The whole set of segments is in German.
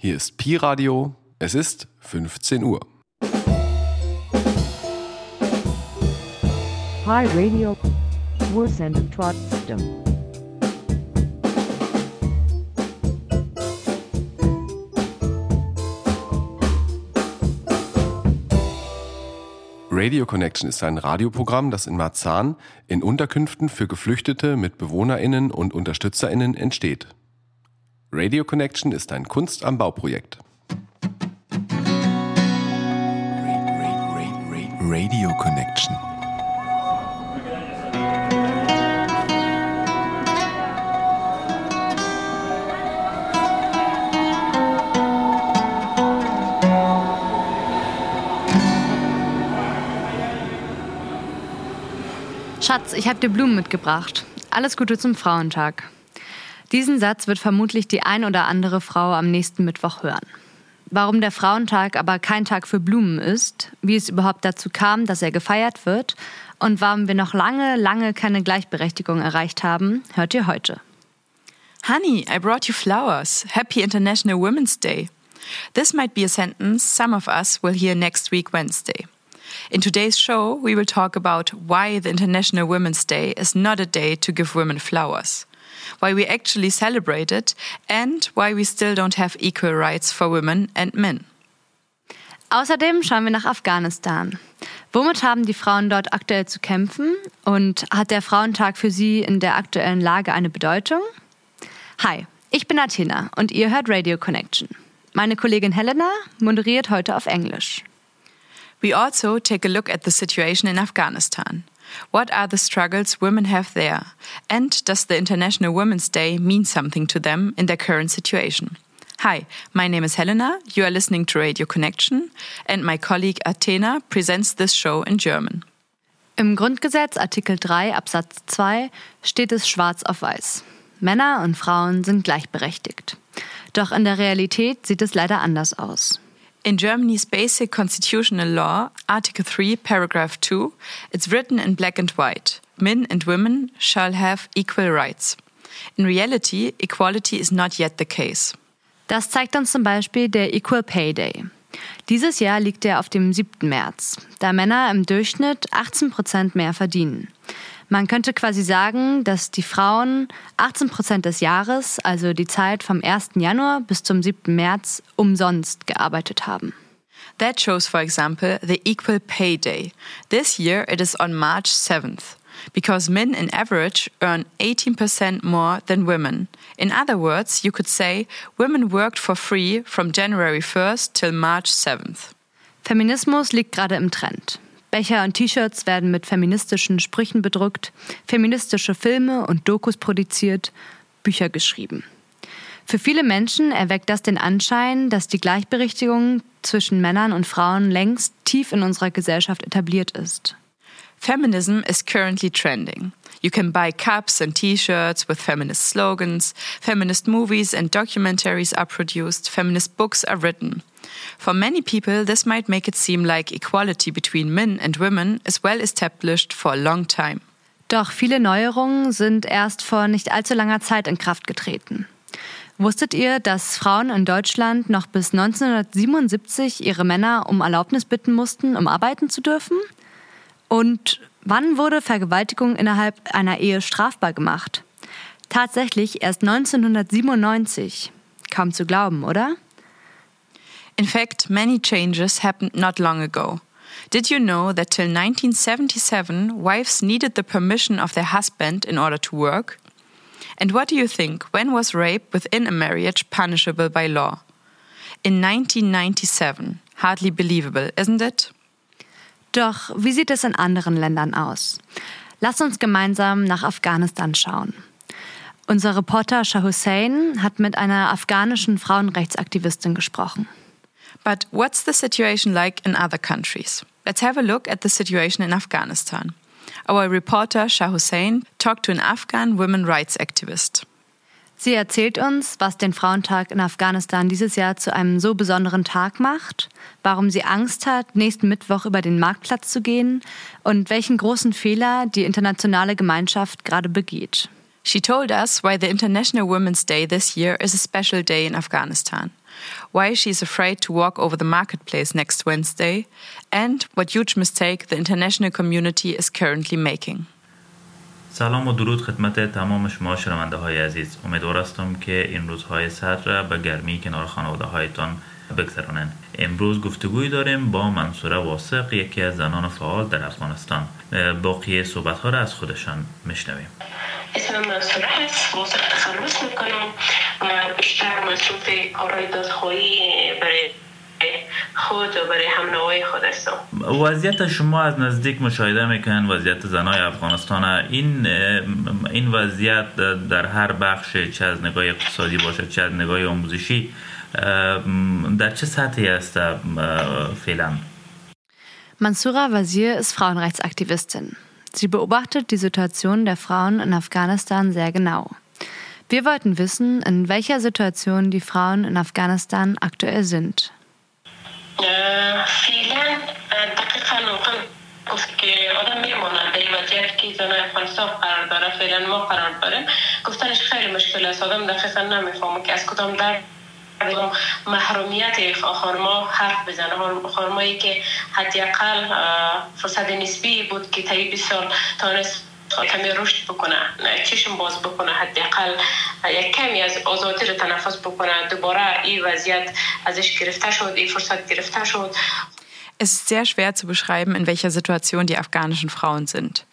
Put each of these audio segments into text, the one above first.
Hier ist Pi Radio. Es ist 15 Uhr. Pi Radio. Wir senden trotzdem. Radio Connection ist ein Radioprogramm, das in Marzahn in Unterkünften für Geflüchtete mit BewohnerInnen und UnterstützerInnen entsteht. Radio Connection ist ein Kunst am Bauprojekt. Radio Connection. Schatz, ich habe dir Blumen mitgebracht. Alles Gute zum Frauentag. Diesen Satz wird vermutlich die ein oder andere Frau am nächsten Mittwoch hören. Warum der Frauentag aber kein Tag für Blumen ist, wie es überhaupt dazu kam, dass er gefeiert wird und warum wir noch lange, lange keine Gleichberechtigung erreicht haben, hört ihr heute. Honey, I brought you flowers. Happy International Women's Day. This might be a sentence some of us will hear next week, Wednesday. In today's show, we will talk about why the International Women's Day is not a day to give women flowers, why we actually celebrate it, and why we still don't have equal rights for women and men. Außerdem schauen wir nach Afghanistan. Womit haben die Frauen dort aktuell zu kämpfen? Und hat der Frauentag für sie in der aktuellen Lage eine Bedeutung? Hi, ich bin Athena und ihr hört Radio Connection. Meine Kollegin Helena moderiert heute auf Englisch. We also take a look at the situation in Afghanistan. What are the struggles women have there? And does the International Women's Day mean something to them in their current situation? Hi, my name is Helena. You are listening to Radio Connection, and my colleague Athena presents this show in German. Im Grundgesetz Artikel 3 Absatz 2 steht es schwarz auf weiß. Männer und Frauen sind gleichberechtigt. Doch in der Realität sieht es leider anders aus. In Germany's basic constitutional law, Article 3, paragraph 2, it's written in black and white men and women shall have equal rights. In reality, equality is not yet the case. Das zeigt uns zum Beispiel der Equal Pay Day. Dieses Jahr liegt er auf dem 7. März, da Männer im Durchschnitt 18 Prozent mehr verdienen. Man könnte quasi sagen, dass die Frauen 18 Prozent des Jahres, also die Zeit vom 1. Januar bis zum 7. März, umsonst gearbeitet haben. That shows, for example, the Equal Pay Day. This year it is on March 7th, because men in average earn 18% more than women. In other words, you could say women worked for free from January 1st till March 7th. Feminismus liegt gerade im Trend. Becher und T-Shirts werden mit feministischen Sprüchen bedruckt, feministische Filme und Dokus produziert, Bücher geschrieben. Für viele Menschen erweckt das den Anschein, dass die Gleichberechtigung zwischen Männern und Frauen längst tief in unserer Gesellschaft etabliert ist. Feminism is currently trending. You can buy cups and t shirts with feminist slogans, feminist movies and documentaries are produced, feminist books are written. For many people, this might make it seem like equality between men and women is well established for a long time. Doch viele Neuerungen sind erst vor nicht allzu langer Zeit in Kraft getreten. Wusstet ihr, dass Frauen in Deutschland noch bis 1977 ihre Männer um Erlaubnis bitten mussten, um arbeiten zu dürfen? Und wann wurde Vergewaltigung innerhalb einer Ehe strafbar gemacht? Tatsächlich erst 1997. Kaum zu glauben, oder? In fact, many changes happened not long ago. Did you know that till 1977, wives needed the permission of their husband in order to work? And what do you think? When was rape within a marriage punishable by law? In 1997. Hardly believable, isn't it? Doch wie sieht es in anderen Ländern aus? Lass uns gemeinsam nach Afghanistan schauen. Unser Reporter Shah Hussein hat mit einer afghanischen Frauenrechtsaktivistin gesprochen. But what's the situation like in other countries? Let's have a look at the situation in Afghanistan. Our reporter Shah Hussein talked to an Afghan women rights activist. Sie erzählt uns, was den Frauentag in Afghanistan dieses Jahr zu einem so besonderen Tag macht, warum sie Angst hat, nächsten Mittwoch über den Marktplatz zu gehen und welchen großen Fehler die internationale Gemeinschaft gerade begeht. She told us why the International Women's Day this year is a special day in Afghanistan, why she's afraid to walk over the marketplace next Wednesday, and what huge mistake the international community is currently making. سلام و درود خدمت تمام شما شنونده های عزیز. امیدوار هستم که این روزهای سر را به گرمی کنار خانواده هایتان بگذرانند. امروز گفتگوی داریم با منصوره واسق یکی از زنان فعال در افغانستان. باقی صحبت ها را از خودشان میشنویم. اسم منصوره هست واسق تخلص می‌کنم. بیشتر مصروف کارهای دادخواهی برای خود و برای همنوای خود هستم وضعیت شما از نزدیک مشاهده میکنن وضعیت زنای افغانستان این این وضعیت در هر بخش چه از نگاه اقتصادی باشه چه از نگاه آموزشی در چه سطحی است فعلا Mansoura Wazir ist Frauenrechtsaktivistin. Sie beobachtet die Situation der Frauen in Afghanistan sehr genau. Wir wollten wissen, in welcher Situation die Frauen in Afghanistan aktuell sind. فعلا دقیقا ممکن گفت که آدم میماند در این وضعیت که زن افغانستان قرار داره فعلا ما قرار داریم. گفتنش خیلی مشکل است. آدم دقیقا نمی‌فهمه که از کدام در محرومیت خانما حرف بزنه. خانمایی که حداقل فرصت نسبی بود که طی 20 سال تانست کمی رشد بکنه چشم باز بکنه حداقل یک کمی از آزادی رو تنفس بکنه دوباره این وضعیت ازش گرفته شد این فرصت گرفته شد Es ist sehr schwer zu beschreiben, in welcher Situation die afghanischen Frauen sind.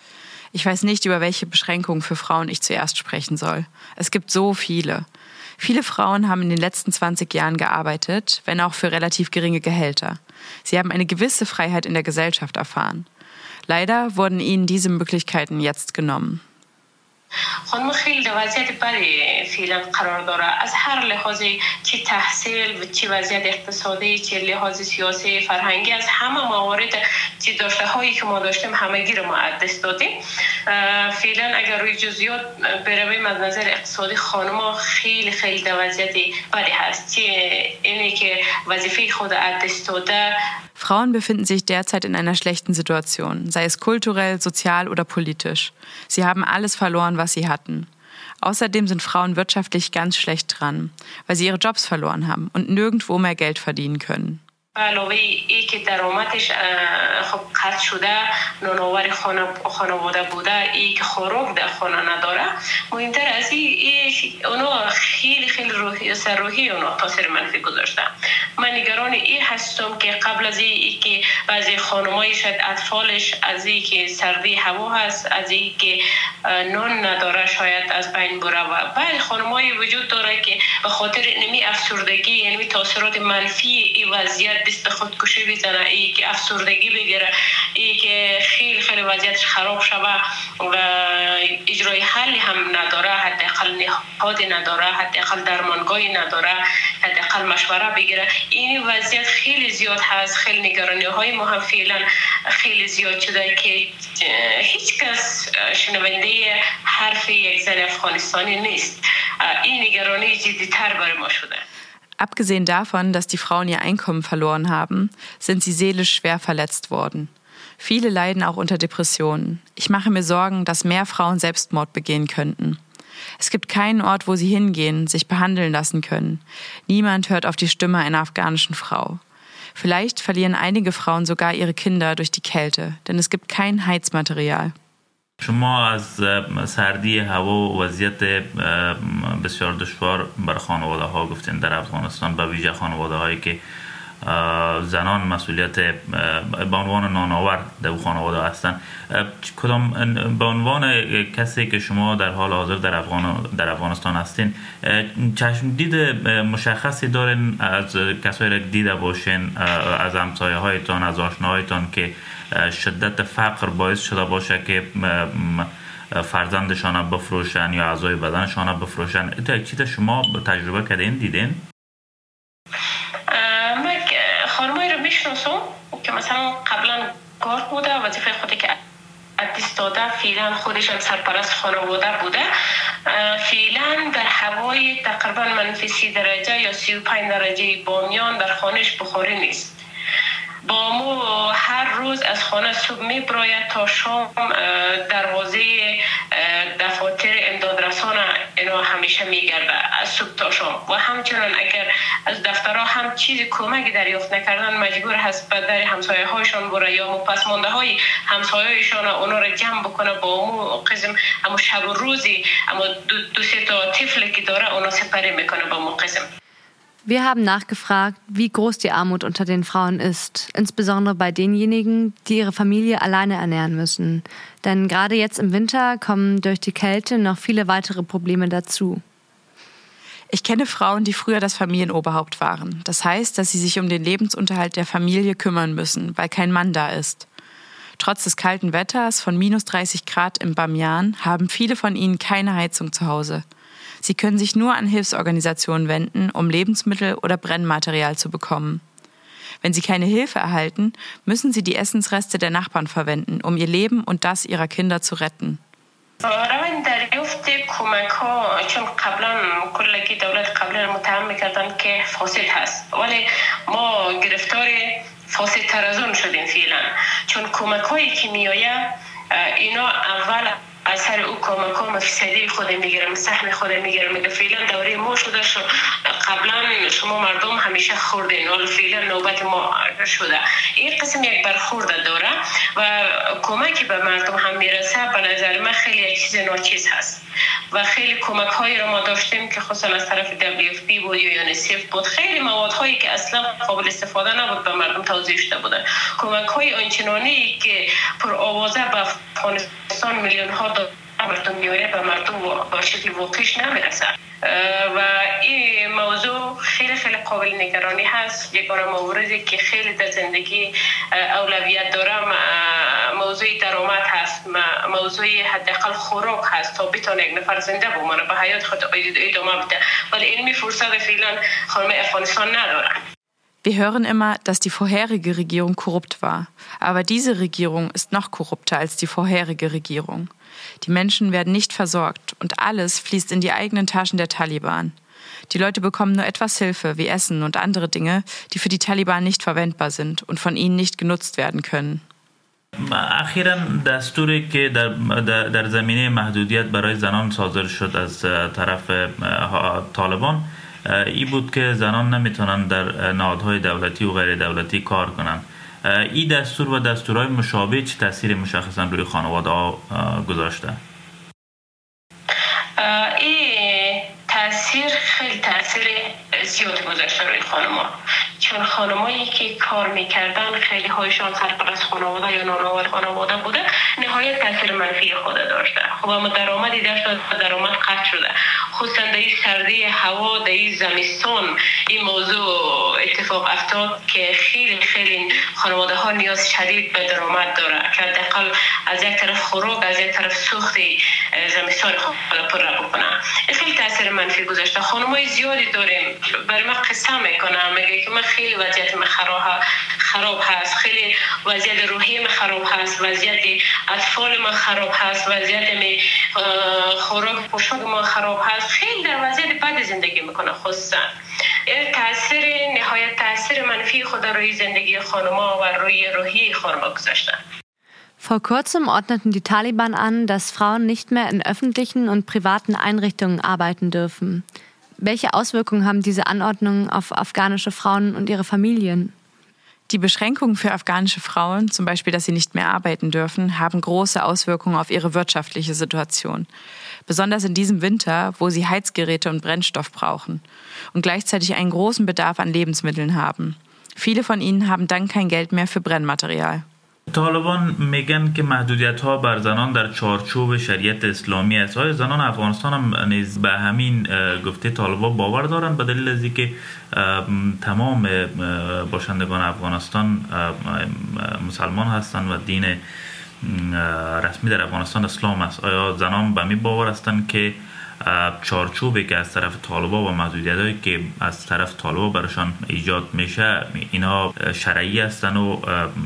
Ich weiß nicht, über welche Beschränkungen für Frauen ich zuerst sprechen soll. Es gibt so viele. Viele Frauen haben in den letzten 20 Jahren gearbeitet, wenn auch für relativ geringe Gehälter. Sie haben eine gewisse Freiheit in der Gesellschaft erfahren. Leider wurden ihnen diese Möglichkeiten jetzt genommen. خانم خیلی در وضعیت بدی فعلا قرار داره. از هر لحاظی چه تحصیل و چه وضعیت اقتصادی چه لحاظ سیاسی فرهنگی از همه موارد چه داشته هایی که ما داشتیم همگی رو ما دست دادیم. فعلا اگر روی جزئیات برویم از نظر اقتصادی خانم خیلی خیلی در وضعیت بدی هست. چه اینی که وظیفه خود دست داده؟ Frauen befinden sich derzeit in einer schlechten Situation, sei es kulturell, sozial oder politisch. Sie haben alles verloren, was sie hatten. Außerdem sind Frauen wirtschaftlich ganz schlecht dran, weil sie ihre Jobs verloren haben und nirgendwo mehr Geld verdienen können. علاوه ای که درآمدش خب قطع شده نانآور خانواده بوده ای که خوراک در خانه نداره مهمتر از این اونا خیلی خیلی روحی سر روحی اونا تاثیر منفی گذاشته من نگران این هستم که قبل از این که بعضی خانمایی شاید اطفالش از این که سردی هوا هست از این که نان نداره شاید از بین بره و بعد خانمایی وجود داره که به خاطر نمی افسردگی یعنی تاثیرات منفی این وضعیت دست خودکشی بزنه ای که افسردگی بگیره ای که خیلی خیلی وضعیتش خراب شوه و اجرای حلی هم نداره حداقل نهادی نداره حداقل درمانگاهی نداره حداقل مشوره بگیره. این وضعیت خیلی زیاد هست خیلی نگرانی های ما هم فعلا خیلی زیاد شده که هیچ کس شنونده حرف یک زن افغانستانی نیست این نگرانی جدیتر برای ما شده Abgesehen davon, dass die Frauen ihr Einkommen verloren haben, sind sie seelisch schwer verletzt worden. Viele leiden auch unter Depressionen. Ich mache mir Sorgen, dass mehr Frauen Selbstmord begehen könnten. Es gibt keinen Ort, wo sie hingehen, sich behandeln lassen können. Niemand hört auf die Stimme einer afghanischen Frau. Vielleicht verlieren einige Frauen sogar ihre Kinder durch die Kälte, denn es gibt kein Heizmaterial. شما از سردی هوا و وضعیت بسیار دشوار بر خانواده ها گفتین در افغانستان به ویژه خانواده هایی که زنان مسئولیت به عنوان نانآور در خانواده هستند. کدام به عنوان کسی که شما در حال حاضر در, افغان در افغانستان هستین چشم دید مشخصی دارین از کسایی را دیده باشین از همسایه هایتان از آشناهایتان که شدت فقر باعث شده باشه که فرزندشان بفروشن یا اعضای بدنشان بفروشن. یک چیز شما تجربه کردین دیدین من خانمایی رو می‌شناسم که مثلا قبلا کار بوده وظیفه خودی که دست داده فعلا خودش هم سرپرست خانواده بوده. فعلا در هوای تقریبا منفی سی درجه یا سی و پنج درجه بامیان در خانش بخاری نیست. با ما هر روز از خانه صبح می براید تا شام دروازه دفاتر امداد افغانستان اینا همیشه میگرده از صبح تا شام. و همچنان اگر از دفترها هم چیز کمک دریافت نکردن مجبور هست به در همسایه هایشان بره یا پس مانده های همسایه هایشان اونا رو جمع بکنه با امو قسم اما شب و روزی اما دو, دو سه تا طفل که داره اونا سپری می‌کنه با مو قسم Wir haben nachgefragt, wie groß die Armut unter den Frauen ist, insbesondere bei denjenigen, die ihre Familie alleine ernähren müssen. Denn gerade jetzt im Winter kommen durch die Kälte noch viele weitere Probleme dazu. Ich kenne Frauen, die früher das Familienoberhaupt waren. Das heißt, dass sie sich um den Lebensunterhalt der Familie kümmern müssen, weil kein Mann da ist. Trotz des kalten Wetters von minus 30 Grad im Bamian haben viele von ihnen keine Heizung zu Hause. Sie können sich nur an Hilfsorganisationen wenden, um Lebensmittel oder Brennmaterial zu bekommen. Wenn sie keine Hilfe erhalten, müssen sie die Essensreste der Nachbarn verwenden, um ihr Leben und das ihrer Kinder zu retten. روند دریافت کمک ها چون قبلا کلگی دولت قبلا متهم میکردن که فاسد هست ولی ما گرفتار فاسد تر از اون شدیم فعلا چون کمک هایی که میآید اینا اول از سر او کمک ها فیصدی خود می‌گیرم سهم خود می‌گیرم. میگه فعلا دوره ما شده شو قبلا شما مردم همیشه خوردین ولی فعلا نوبت ما شده. این قسم یک برخورد داره و کمکی به مردم هم می‌رسه. به نظر من خیلی چیز ناچیز هست. و خیلی کمک هایی رو ما داشتیم که خصوصا از طرف WFP بود یا یونیسف بود. خیلی مواد هایی که اصلا قابل استفاده نبود به مردم توضیح شده بودن. کمک های آنچنانی که پر آوازه به افغانستان میلیون ها مردم میاره به مردم با شکل واقعیش نمی‌رسه و این موضوع خیلی خیلی قابل نگرانی هست. یگانه موردی که خیلی در زندگی اولویت دارم موضوع درآمد هست. موضوع حداقل خوراک هست تا بتونه یک نفر زنده بمانه به حیات خود ادامه بده. ولی علمی فرصت فعلا خانم افغانستان ندارن. Wir hören immer, dass die vorherige Regierung korrupt war. Aber diese Regierung ist noch korrupter als die vorherige Regierung. Die Menschen werden nicht versorgt und alles fließt in die eigenen Taschen der Taliban. Die Leute bekommen nur etwas Hilfe wie Essen und andere Dinge, die für die Taliban nicht verwendbar sind und von ihnen nicht genutzt werden können. اخیرا دستوری که در, در, در زمینه محدودیت برای زنان صادر شد از طرف طالبان ای بود که زنان نمی‌تونن در نهادهای دولتی و غیر دولتی کار کنند این دستور و دستورهای مشابه چه تاثیر مشخصا روی خانواده ها گذاشته این تاثیر خیلی تاثیر زیاد گذاشته روی خانما چون خانمایی که کار می‌کردن خیلی هایشان سرپرست خانواده یا نانآور خانواده بوده نهایت تاثیر منفی خود داشته. خب اما درآمدی داشت درآمد قطع شده. خصوصا در این سردی هوا در این زمستان این موضوع اتفاق افتاد که خیلی خیلی خانواده ها نیاز شدید به درآمد داره که حداقل از یک طرف خوراک از یک طرف سوخت زمستان خود پر بکنه این خیلی تاثیر منفی گذاشته. خانمای زیادی داریم. برای من قصه می‌کنم میگه که من خیلی وضعیت من خراب هست. خیلی وضعیت روحی من خراب هست. وضعیت اطفال من خراب هست. وضعیت می خوراک پوشاک ما خراب هست. خیلی در وضعیت بد زندگی می‌کنه خصوصا. تاثیر نهایت تاثیر منفی خود روی زندگی خانما و روی روحی خانما گذاشته Vor kurzem ordneten die Taliban an, dass Frauen nicht mehr in öffentlichen und privaten Einrichtungen arbeiten dürfen. Welche Auswirkungen haben diese Anordnungen auf afghanische Frauen und ihre Familien? Die Beschränkungen für afghanische Frauen, zum Beispiel, dass sie nicht mehr arbeiten dürfen, haben große Auswirkungen auf ihre wirtschaftliche Situation. Besonders in diesem Winter, wo sie Heizgeräte und Brennstoff brauchen und gleichzeitig einen großen Bedarf an Lebensmitteln haben. Viele von ihnen haben dann kein Geld mehr für Brennmaterial. طالبان میگن که محدودیت ها بر زنان در چارچوب شریعت اسلامی است. آیا زنان افغانستان هم نیز به همین گفته طالبان باور دارند؟ به دلیل از که تمام باشندگان افغانستان مسلمان هستند و دین رسمی در افغانستان اسلام است. آیا زنان به می باور هستند که چارچوبی که از طرف طالبا و محدودیت هایی که از طرف طالبا برشان ایجاد میشه اینا شرعی هستن و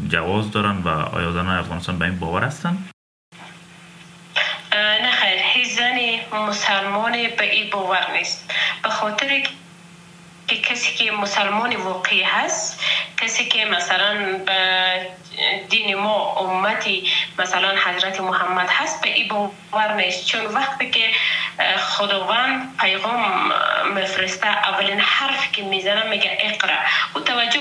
جواز دارن و آیا زنان افغانستان به این باور هستن؟ نه خیر هیچ زنی مسلمان به این باور نیست به خاطر که کسی که مسلمان واقعی هست کسی که مثلا به دین ما امتی مثلا حضرت محمد هست به این باور نیست. چون وقتی که خداوند پیغام مفرسته اولین حرف که می‌زنه میگه اقرا او توجه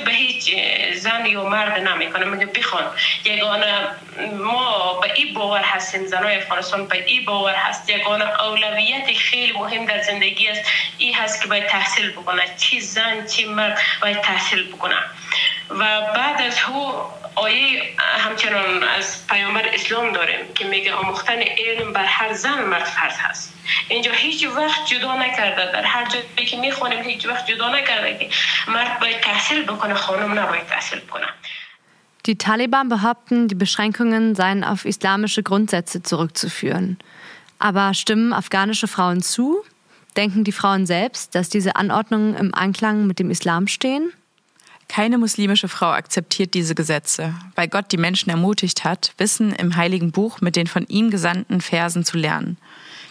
زن یا مرد نمی‌کنه. میگه بخوان یگانه ما به این باور هستیم زنای افغانستان به این باور هست. یگانه اولویت خیلی مهم در زندگی است. این هست که باید تحصیل بکنه. چی زن چی مرد باید تحصیل بکنه. و بعد از او آیه همچنان از پیامبر اسلام داریم که میگه آموختن علم بر هر زن مرد فرض هست اینجا هیچ وقت جدا نکرده در هر جایی که میخوانیم هیچ وقت جدا نکرده که مرد باید تحصیل بکنه خانم نباید تحصیل بکنه Die Taliban behaupten, die Beschränkungen seien auf islamische Grundsätze zurückzuführen. Aber stimmen afghanische Frauen zu? Denken die Frauen selbst, dass diese Anordnungen im Einklang mit dem Islam stehen? Keine muslimische Frau akzeptiert diese Gesetze, weil Gott die Menschen ermutigt hat, Wissen im heiligen Buch mit den von ihm gesandten Versen zu lernen.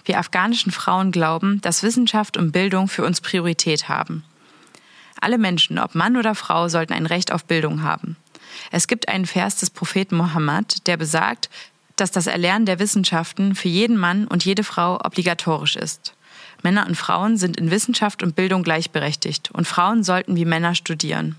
Wir afghanischen Frauen glauben, dass Wissenschaft und Bildung für uns Priorität haben. Alle Menschen, ob Mann oder Frau, sollten ein Recht auf Bildung haben. Es gibt einen Vers des Propheten Mohammed, der besagt, dass das Erlernen der Wissenschaften für jeden Mann und jede Frau obligatorisch ist. Männer und Frauen sind in Wissenschaft und Bildung gleichberechtigt und Frauen sollten wie Männer studieren.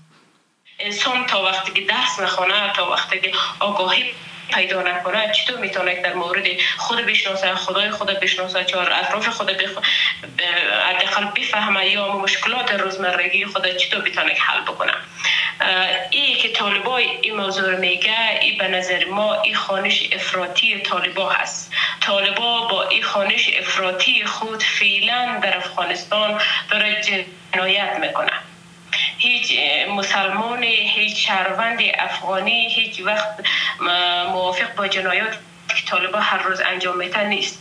انسان تا وقتی که درس نخونه تا وقتی که آگاهی پیدا نکنه چطور می‌تونه در مورد خود بشناسه خدای خود بشناسه چهار اطراف خود بخ... حداقل بفهمه یا مشکلات روزمرگی خود چطور می‌تونه حل بکنه. ای که طالبای این موضوع میگه ای به نظر ما این خانش افراطی طالبا هست. طالبا با این خانش افراطی خود فعلا در افغانستان داره جنایت می‌کنه. هیچ مسلمان هیچ شهروند افغانی هیچ وقت موافق با جنایات که طالبا هر روز انجام میتن نیست.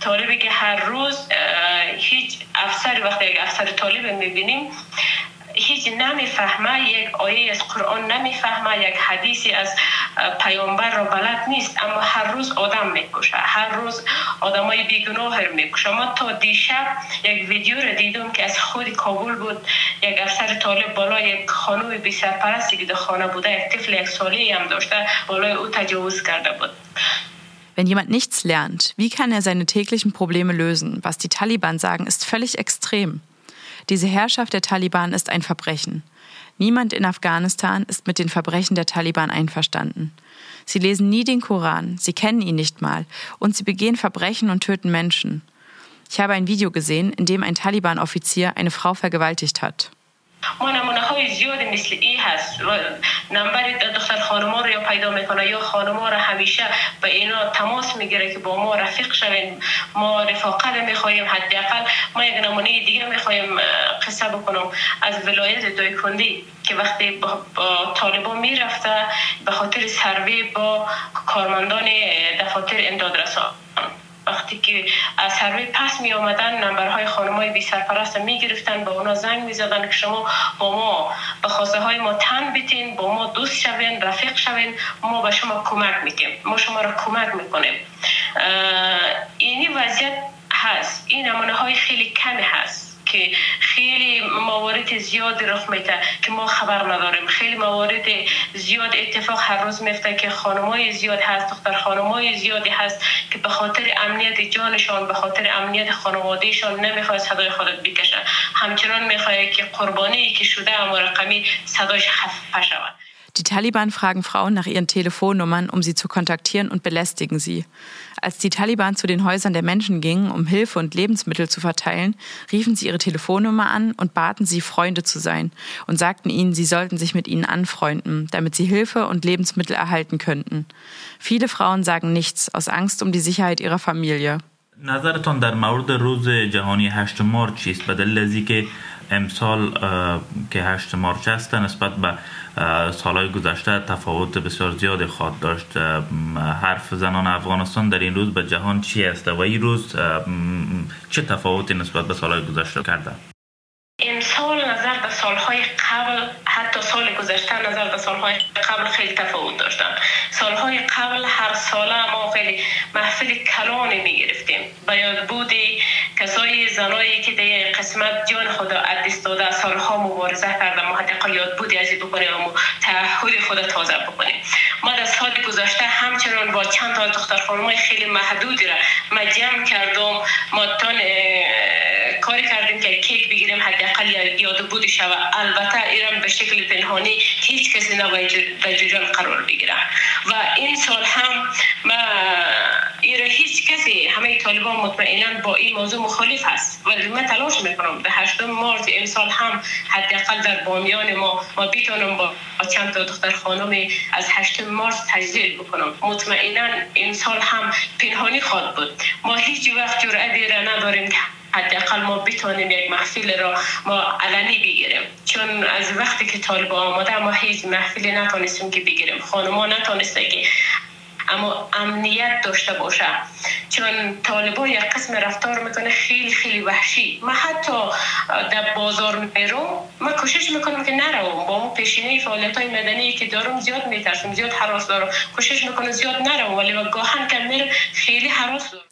طالبی که هر روز هیچ افسر وقتی یک افسر طالب می‌بینیم هیچ نمی‌فهمه یک آیه از قرآن نمی‌فهمه یک حدیثی از پیامبر را بلد نیست اما هر روز آدم می‌کشه هر روز آدمای بیگناه رو می‌کشه ما تا دیشب یک ویدیو رو دیدم که از خود کابل بود یک افسر طالب بالا یک خانوم بی سرپرستی که در خانه بوده یک طفل یک سالی هم داشته بالای او تجاوز کرده بود Wenn jemand nichts lernt, wie kann er seine täglichen Probleme lösen? Was die Taliban sagen, ist völlig extrem. Diese Herrschaft der Taliban ist ein Verbrechen. Niemand in Afghanistan ist mit den Verbrechen der Taliban einverstanden. Sie lesen nie den Koran, sie kennen ihn nicht mal und sie begehen Verbrechen und töten Menschen. Ich habe ein Video gesehen, in dem ein Taliban-Offizier eine Frau vergewaltigt hat. ما نمونه های زیاد مثل ای هست و نمبر دختر خانما رو یا پیدا می‌کنه یا خانما رو همیشه به اینا تماس می‌گیره که با ما رفیق شوین ما رفاقت می‌خواهیم حداقل ما یک نمونه دیگه می‌خواهیم قصه بکنم. از ولایت دایکندی که وقتی با, با طالبا می‌رفته به خاطر سروی با کارمندان دفاتر امداد رسان وقتی که از سروی پس می آمدن نمبرهای خانمای بی سرپرست می گرفتن با اونا زنگ می زدن که شما با ما به خواسته های ما تن بیتین با ما دوست شوین رفیق شوین ما به شما کمک می‌کنیم ما شما را کمک می‌کنیم. اینی وضعیت هست. این نمونه های خیلی کمی هست. که خیلی موارد زیاد رخ میده که ما خبر نداریم. خیلی موارد زیاد اتفاق هر روز میفته که خانمای زیاد هست دختر خانمای زیادی هست که به خاطر امنیت جانشان به خاطر امنیت خانوادهشان نمی‌خواد صدای خودت بکشن همچنان می‌خواد که قربانی که شده اما رقمی صدایش خفه شود. Die Taliban fragen Frauen nach ihren Telefonnummern, um sie zu kontaktieren und belästigen sie. Als die Taliban zu den Häusern der Menschen gingen, um Hilfe und Lebensmittel zu verteilen, riefen sie ihre Telefonnummer an und baten sie, Freunde zu sein und sagten ihnen, sie sollten sich mit ihnen anfreunden, damit sie Hilfe und Lebensmittel erhalten könnten. Viele Frauen sagen nichts aus Angst um die Sicherheit ihrer Familie. نظرتان در مورد روز جهانی 8 مارچ چیست به دلیل که امسال که 8 مارچ است نسبت به سالهای گذشته تفاوت بسیار زیادی خواهد داشت. حرف زنان افغانستان در این روز به جهان چی است و این روز چه تفاوتی نسبت به سالهای گذشته کرده امسال نظر به سالهای قبل سال گذشته نظر به سالهای قبل خیلی تفاوت داشتن. سالهای قبل هر ساله ما خیلی محفل کلانی می گرفتیم یاد بودی کسای زنایی که در قسمت جان خود از دست داده سالها مبارزه کرده. ما حداقل یاد بودی از بکنیم و تعهد خود تازه بکنیم. ما در سال گذشته همچنان با چند تا دختر خانم خیلی محدودی را ما جمع کردم. ما تان کاری کردیم که کیک بگیریم حداقل یاد بود شود البته ایران به شکل پنهانی هیچ کسی نباید در جریان قرار بگیره. و این سال هم ما ایران هیچ کسی همه طالبان مطمئنا با این موضوع مخالف است. ولی من تلاش می‌کنم در 8 مارس امسال هم حداقل در بامیان ما ما بیتونم با چند تا دختر خانم از 8 مارس تجلیل بکنم. مطمئنا سال هم پنهانی خواهد بود. ما هیچ وقت جرأت را نداریم حداقل ما بتونیم یک محفل را ما علنی بگیریم. چون از وقتی که طالب آماده ما هیچ محفلی نتونستیم که بگیریم. خانما نتونسته که اما امنیت داشته باشه. چون طالبان یک قسم رفتار می‌کنه خیلی خیلی وحشی. ما حتی در بازار میرم ما کوشش می‌کنم که نروم. با مو پیشینه فعالیت های مدنی که دارم زیاد میترسم زیاد حراس دارم. کوشش می‌کنم زیاد نروم ولی گاهن که میرم خیلی حراس دارم.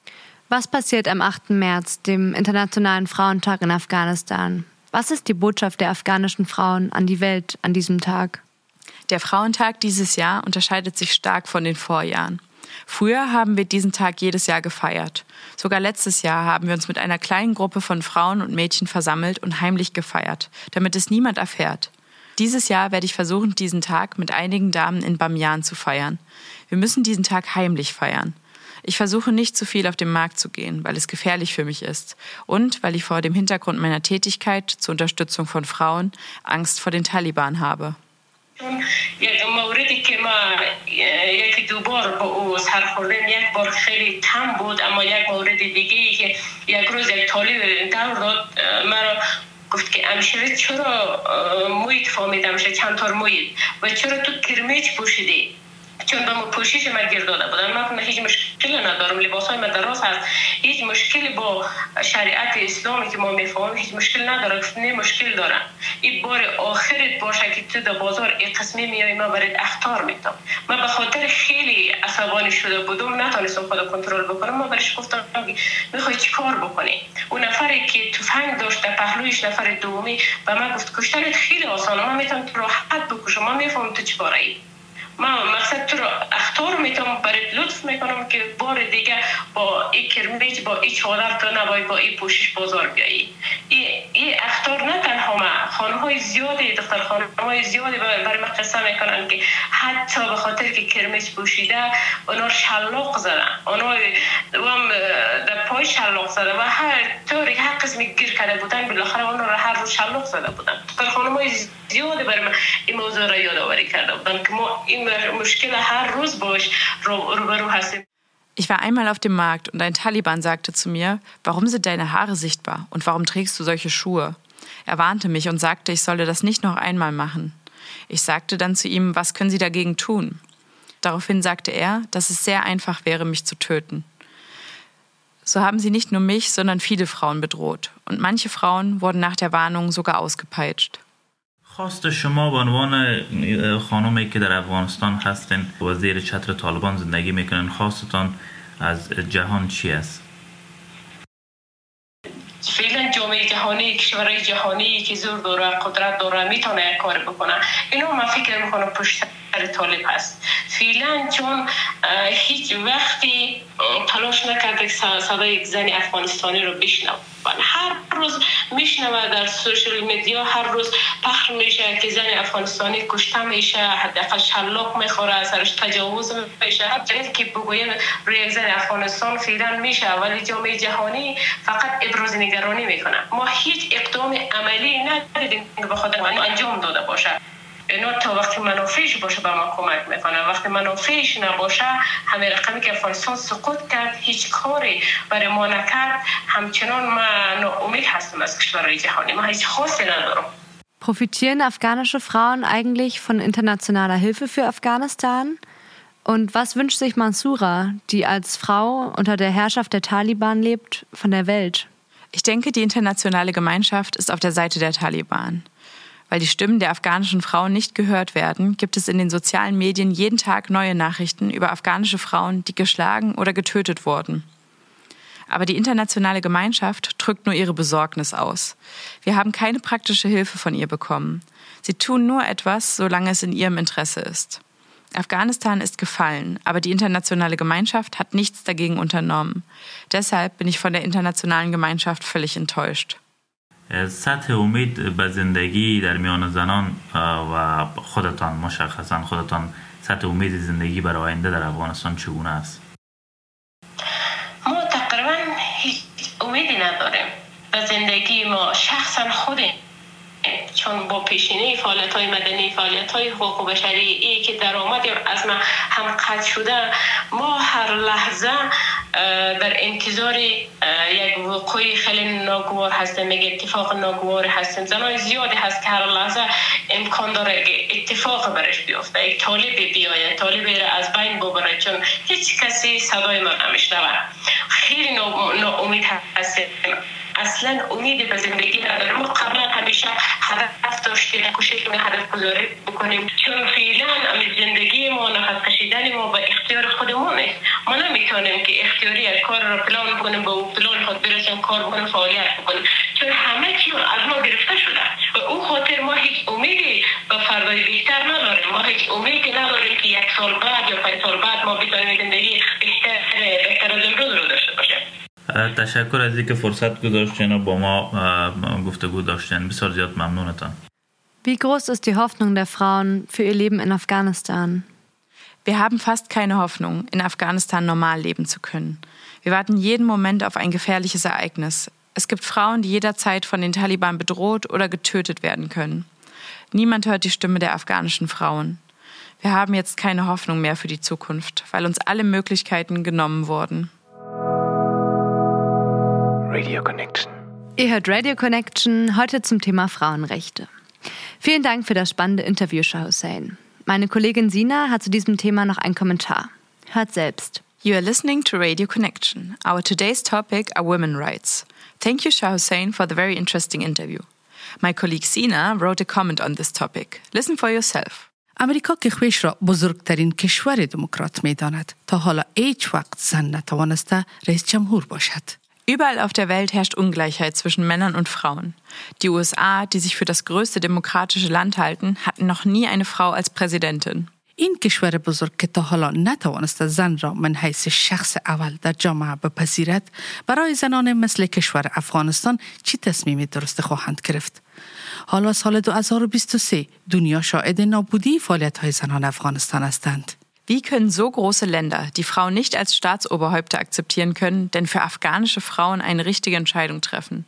Was passiert am 8. März, dem Internationalen Frauentag in Afghanistan? Was ist die Botschaft der afghanischen Frauen an die Welt an diesem Tag? Der Frauentag dieses Jahr unterscheidet sich stark von den Vorjahren. Früher haben wir diesen Tag jedes Jahr gefeiert. Sogar letztes Jahr haben wir uns mit einer kleinen Gruppe von Frauen und Mädchen versammelt und heimlich gefeiert, damit es niemand erfährt. Dieses Jahr werde ich versuchen, diesen Tag mit einigen Damen in Bamiyan zu feiern. Wir müssen diesen Tag heimlich feiern. Ich versuche nicht zu viel auf den Markt zu gehen, weil es gefährlich für mich ist und weil ich vor dem Hintergrund meiner Tätigkeit zur Unterstützung von Frauen Angst vor den Taliban habe. یک موردی که ما یکی دو بار با او سر خوردیم یک بار خیلی تم بود اما یک مورد دیگه ای که یک روز یک طالب دور داد مرا گفت که امشبه چرا مویت فامیدم امشه چند تار مویت و چرا تو کرمیچ پوشیدی چون به ما پوشش ما گیر داده بودن من هیچ مشکلی ندارم. لباس های من درست هست. هیچ مشکلی با شریعت اسلامی که ما می‌فهمیم هیچ مشکل نداره. نه مشکل داره این بار آخرت باشه که تو در بازار این قسمی میای ما برات اختار میتم من به خاطر خیلی عصبانی شده بودم. نتونستم خود کنترل بکنم. ما برش گفتم می‌خوای چی کار بکنی؟ اون نفری که تفنگ داشت در پهلویش نفر دومی به من گفت کشتنت خیلی آسانه. من می‌تونم تو راحت بکشم. من میفهم تو چی ما مقصد تو اختار می‌تونم برای لطف می‌کنم که بار دیگه با این کرمیج با این چادر تو نباید با این پوشش بازار بیایی. این اختار نه تنها ما خانم های زیادی دختر خانم های زیادی برای ما قصه می‌کنن که حتی به خاطر که کرمیج پوشیده اونا شلاق زدن. اونا در پای شلاق زده و هر طوری هر قسمی گیر کرده بودن بالاخره اونا رو هر روز شلاق زده بودن. دختر خانم های زیادی برای ما این موضوع را یادآوری کرده بودن که ما این Ich war einmal auf dem Markt und ein Taliban sagte zu mir, warum sind deine Haare sichtbar und warum trägst du solche Schuhe? Er warnte mich und sagte, ich solle das nicht noch einmal machen. Ich sagte dann zu ihm, was können Sie dagegen tun? Daraufhin sagte er, dass es sehr einfach wäre, mich zu töten. So haben sie nicht nur mich, sondern viele Frauen bedroht. Und manche Frauen wurden nach der Warnung sogar ausgepeitscht. خواست شما به عنوان خانمی که در افغانستان هستین و زیر چتر طالبان زندگی می‌کنن خواستتان از جهان چی است؟ فعلا جامعه جهانی کشورهای جهانی که زور داره قدرت داره می‌تونه کار بکنه اینو من فکر می‌کنم پشت طالب هست. فعلا چون هیچ وقتی تلاش نکرده که صدای یک زن افغانستانی رو بشنو هر روز میشنوه در سوشل میدیا هر روز پخش میشه که زن افغانستانی کشته میشه حداقل شلاق می‌خوره سرش تجاوز میشه. هر جایی که بگویم روی یک زن افغانستان فعلا میشه. ولی جامعه جهانی فقط ابراز نگرانی می‌کنه. ما هیچ اقدام عملی ندیدیم که بخاطر انجام داده باشه. اینا تا وقتی منافعش باشه به ما کمک میکنه وقتی منافعش نباشه همه رقمی که افغانستان سقوط کرد هیچ کاری برای ما نکرد همچنان ما ناامید هستم از کشورهای جهانی ما هیچ خاصی ندارم Profitieren afghanische Frauen eigentlich von internationaler Hilfe für Afghanistan? Und was wünscht sich Mansura, die als Frau unter der Herrschaft der Taliban lebt, von der Welt? Ich denke, die internationale Gemeinschaft ist auf der Seite der Taliban. Weil die Stimmen der afghanischen Frauen nicht gehört werden, gibt es in den sozialen Medien jeden Tag neue Nachrichten über afghanische Frauen, die geschlagen oder getötet wurden. Aber die internationale Gemeinschaft drückt nur ihre Besorgnis aus. Wir haben keine praktische Hilfe von ihr bekommen. Sie tun nur etwas, solange es in ihrem Interesse ist. Afghanistan ist gefallen, aber die internationale Gemeinschaft hat nichts dagegen unternommen. Deshalb bin ich von der internationalen Gemeinschaft völlig enttäuscht. سطح امید به زندگی در میان زنان و خودتان مشخصا خودتان سطح امید زندگی برای آینده در افغانستان چگونه است؟ ما تقریبا هیچ امیدی نداریم به زندگی ما شخصا خودیم چون با پیشینه فعالیت های مدنی فعالیت های حقوق بشری ای که درآمد از ما هم قطع شده ما هر لحظه در انتظار یک وقوع خیلی ناگوار هستیم یک اتفاق ناگوار هستیم. زنای زیادی هست که هر لحظه امکان داره اتفاق برش بیفته یک طالب بیاید طالب از بین ببره چون هیچ کسی صدای ما نمیشنوه. خیلی ناامید هستیم. اصلا امید به زندگی نداریم ما قبلا همیشه هدف داشتیم کوشش هدف گذاری بکنیم. چون فعلا زندگی ما نفس کشیدن ما به اختیار خودمون است ما نمی‌تونیم که اختیاری کار را پلان بکنیم به پلان خود برسیم کار بکنیم فعالیت بکنیم. چون همه چی از ما گرفته شده. و او خاطر ما هیچ امیدی به فردای بهتر نداریم. ما هیچ امیدی نداریم که یک سال بعد یا پنج سال بعد ما بتونیم زندگی بهتر بهتر از امروز رو داشته باشیم. تشکر از اینکه فرصت گذاشتین و با ما گفتگو داشتین بسیار زیاد ممنونتان Wie groß ist die Hoffnung der Frauen für ihr Leben in Afghanistan? Wir haben fast keine Hoffnung, in Afghanistan normal leben zu können. Wir warten jeden Moment auf ein gefährliches Ereignis. Es gibt Frauen, die jederzeit von den Taliban bedroht oder getötet werden können. Niemand hört die Stimme der afghanischen Frauen. Wir haben jetzt keine Hoffnung mehr für die Zukunft, weil uns alle Möglichkeiten genommen wurden. Radio Connection. Ihr hört Radio Connection heute zum Thema Frauenrechte. Vielen Dank für das spannende Interview, Shah Hussein. Meine Kollegin Sina hat zu diesem Thema noch einen Kommentar. Hört selbst. You are listening to Radio Connection. Our today's topic are women rights. Thank you, Shah Hussein, for the very interesting interview. My colleague Sina wrote a comment on this topic. Listen for yourself. امریکا که خودش را بزرگترین کشور دموکرات می داند تا حالا هیچ وقت زن نتوانسته رئیس جمهور باشد. Überall auf der Welt herrscht Ungleichheit zwischen Männern und Frauen. Die USA, die sich für das größte demokratische Land halten, hatten noch nie eine Frau als Präsidentin. این کشور بزرگ که تا حالا نتوانست زن را من حیث شخص اول در جامعه بپذیرد برای زنان مثل کشور افغانستان چی تصمیم درست خواهند گرفت حالا سال 2023 دنیا شاهد نابودی فعالیت های زنان افغانستان هستند Wie können so große Länder, die Frauen nicht als Staatsoberhäupter akzeptieren können, denn für afghanische Frauen eine richtige Entscheidung treffen?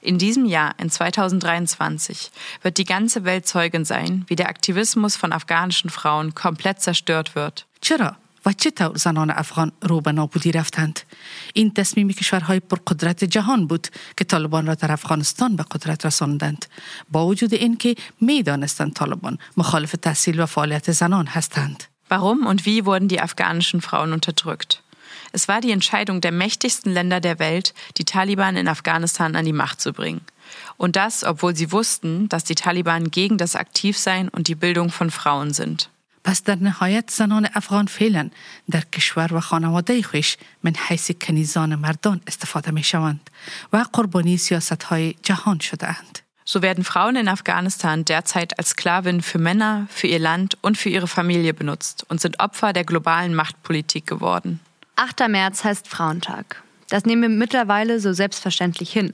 In diesem Jahr, in 2023, wird die ganze Welt Zeugin sein, wie der Aktivismus von afghanischen Frauen komplett zerstört wird. چرا؟ و چطور زنان افغان رو به نابودی رفتند؟ این تصمیم کشورهای پرقدرت جهان بود که طالبان را در افغانستان به قدرت رساندند با وجود اینکه میدانستند طالبان مخالف تحصیل و فعالیت زنان هستند. Warum und wie wurden die afghanischen Frauen unterdrückt? Es war die Entscheidung der mächtigsten Länder der Welt, die Taliban in Afghanistan an die Macht zu bringen. Und das, obwohl sie wussten, dass die Taliban gegen das Aktivsein und die Bildung von Frauen sind. پس در نهایت زنان افغان فعلا در کشور و خانواده خویش من حیث کنیزان مردان استفاده می شوند و قربانی سیاست های جهان شده اند. so werden Frauen in Afghanistan derzeit als Sklavin für Männer, für ihr Land und für ihre Familie benutzt und sind Opfer der globalen Machtpolitik geworden. 8. März heißt Frauentag. Das nehmen wir mittlerweile so selbstverständlich hin.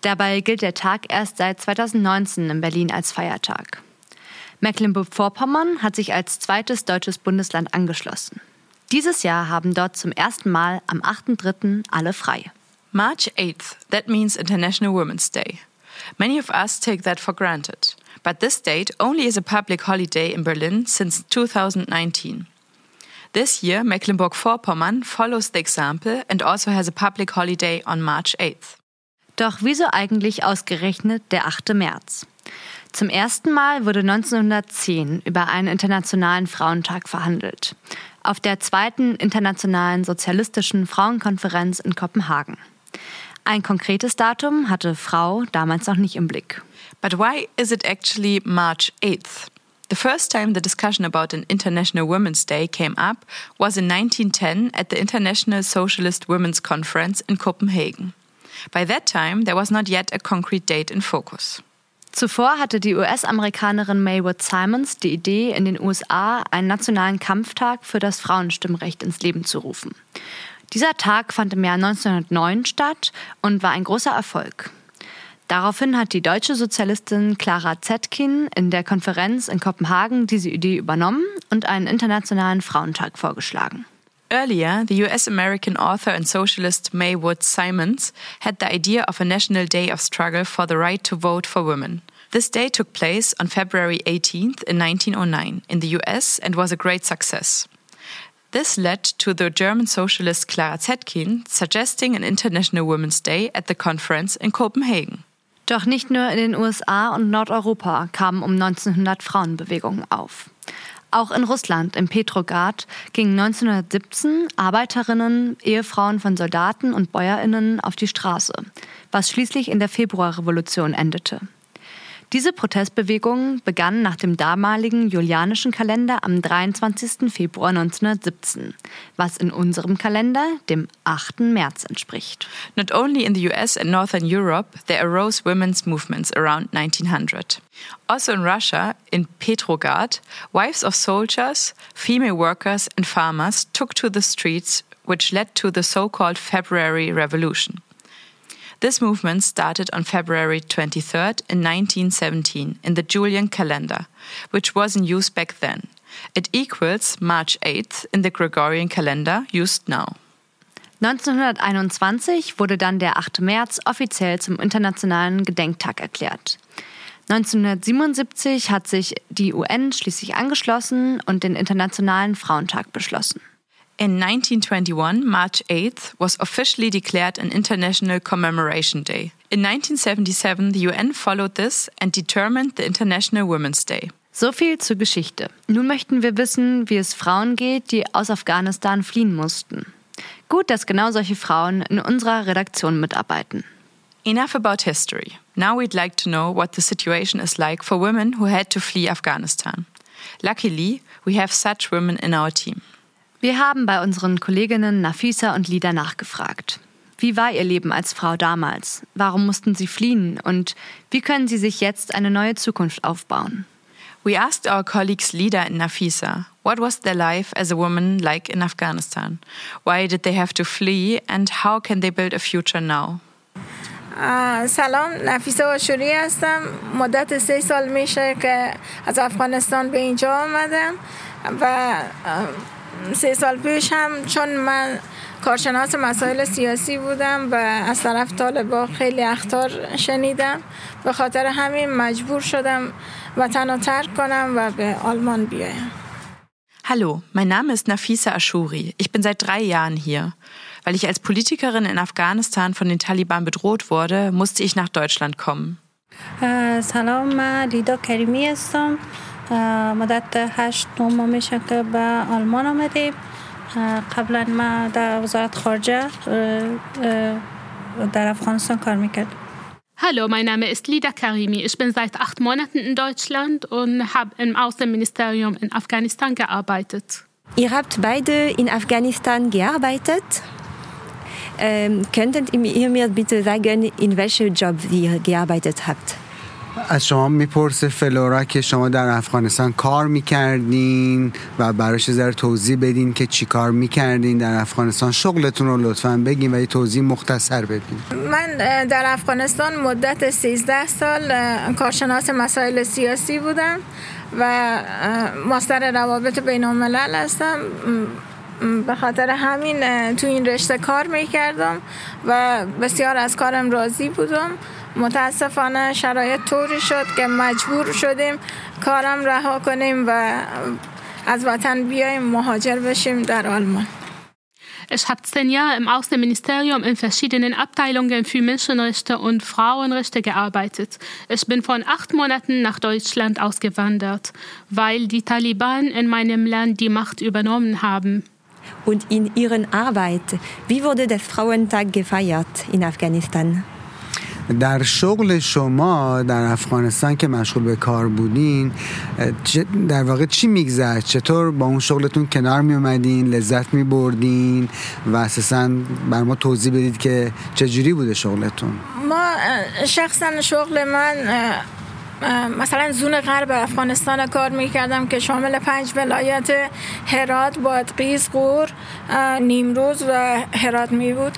Dabei gilt der Tag erst seit 2019 in Berlin als Feiertag. Mecklenburg-Vorpommern hat sich als zweites deutsches Bundesland angeschlossen. Dieses Jahr haben dort zum ersten Mal am 8.3. alle frei. March 8th, that means International Women's Day. Many of us take that for granted. But this date only is a public holiday in Berlin since 2019. This year, Mecklenburg-Vorpommern follows the example and also has a public holiday on March 8th. Doch wieso eigentlich ausgerechnet der 8. März? Zum ersten Mal wurde 1910 über einen internationalen Frauentag verhandelt. Auf der zweiten internationalen sozialistischen Frauenkonferenz in Kopenhagen. Ein konkretes Datum hatte Frau damals noch nicht im Blick. But why is it actually March 8th? The first time the discussion about an International Women's Day came up was in 1910 at the International Socialist Women's Conference in Copenhagen. By that time, there was not yet a concrete date in focus. Zuvor hatte die US-Amerikanerin Maywood Simons die Idee, in den USA einen nationalen Kampftag für das Frauenstimmrecht ins Leben zu rufen. Dieser Tag fand im Jahr 1909 statt und war ein großer Erfolg. Daraufhin hat die deutsche Sozialistin Clara Zetkin in der Konferenz in Kopenhagen diese Idee übernommen und einen internationalen Frauentag vorgeschlagen. Earlier, the US American author and socialist Maywood Simons had the idea of a national day of struggle for the right to vote for women. This day took place on February 18th in 1909 in the US and was a great success. This led to the German socialist Clara Zetkin suggesting an International Women's Day at the conference in Copenhagen. Doch nicht nur in den USA und Nordeuropa kamen um 1900 Frauenbewegungen auf. Auch in Russland, im Petrograd, gingen 1917 Arbeiterinnen, Ehefrauen von Soldaten und Bäuerinnen auf die Straße, was schließlich in der Februarrevolution endete. Diese Protestbewegung begann nach dem damaligen julianischen Kalender am 23. Februar 1917, was in unserem Kalender dem 8. März entspricht. Not only in the US and Northern Europe, there arose women's movements around 1900. Also in Russia, in Petrograd, wives of soldiers, female workers, and farmers took to the streets, which led to the so called February Revolution. This movement started on February 23rd in 1917 in the Julian calendar, which was in use back then. It equals March 8th in the Gregorian calendar used now. 1921 wurde dann der 8. März offiziell zum Internationalen Gedenktag erklärt. 1977 hat sich die UN schließlich angeschlossen und den Internationalen Frauentag beschlossen. In 1921, March 8th was officially declared an International Commemoration Day. In 1977, the UN followed this and determined the International Women's Day. So viel zur Geschichte. Nun möchten wir wissen, wie es Frauen geht, die aus Afghanistan fliehen mussten. Gut, dass genau solche Frauen in unserer Redaktion mitarbeiten. Enough about history. Now we'd like to know what the situation is like for women who had to flee Afghanistan. Luckily, we have such women in our team. Wir haben bei unseren Kolleginnen Nafisa und Lida nachgefragt. Wie war ihr Leben als Frau damals? Warum mussten sie fliehen? Und wie können sie sich jetzt eine neue Zukunft aufbauen? We asked our colleagues Lida and Nafisa, what was their life as a woman like in Afghanistan? Why did they have to flee and how can they build a future now? سلام نفیسه آشوری هستم مدت سه سال میشه که از افغانستان به اینجا آمدم و سه سال پیش هم چون من کارشناس مسائل سیاسی بودم و از طرف طالبا خیلی اختار شنیدم به خاطر همین مجبور شدم وطن رو ترک کنم و به آلمان بیایم Hallo, mein Name ist Nafisa Ashuri. Ich bin seit drei Jahren hier. Weil ich als Politikerin in Afghanistan von den Taliban bedroht wurde, musste ich nach Deutschland kommen. سلام من لیدا کریمی هستم مدت هشت نه ماه میشه که به آلمان آمدیم قبلا من در وزارت خارجه در افغانستان کار میکردم Hallo, mein Name ist Lida Karimi. Ich bin seit acht Monaten in Deutschland und habe im Außenministerium in Afghanistan gearbeitet. Ihr habt beide in Afghanistan gearbeitet. Ähm, könntet ihr mir bitte sagen, in welchem Job ihr gearbeitet habt? از شما می‌پرسه فلورا که شما در افغانستان کار می‌کردین و براش ذره توضیح بدین که چی کار می‌کردین در افغانستان. شغلتون رو لطفا بگین و یه توضیح مختصر بدین. من در افغانستان مدت 13 سال کارشناس مسائل سیاسی بودم و ماستر روابط بین الملل هستم به خاطر همین تو این رشته کار می‌کردم و بسیار از کارم راضی بودم. متاسفانه شرایط طوری شد که مجبور شدیم کارم رها کنیم و از وطن بیایم مهاجر بشیم در آلمان Ich habe zehn Jahre im Außenministerium in verschiedenen Abteilungen für Menschenrechte und Frauenrechte gearbeitet. Ich bin von acht Monaten nach Deutschland ausgewandert, weil die Taliban in meinem Land die Macht übernommen haben. Und in Ihren Arbeit, wie wurde der Frauentag gefeiert in Afghanistan? در شغل شما در افغانستان که مشغول به کار بودین در واقع چی میگذشت؟ چطور با اون شغلتون کنار می اومدین لذت می بردین و اساسا بر ما توضیح بدید که چجوری بوده شغلتون؟ ما شخصا شغل من مثلا زون غرب افغانستان کار می‌کردم که شامل پنج ولایت هرات، بادغیس، قور، نیمروز و هرات می بود.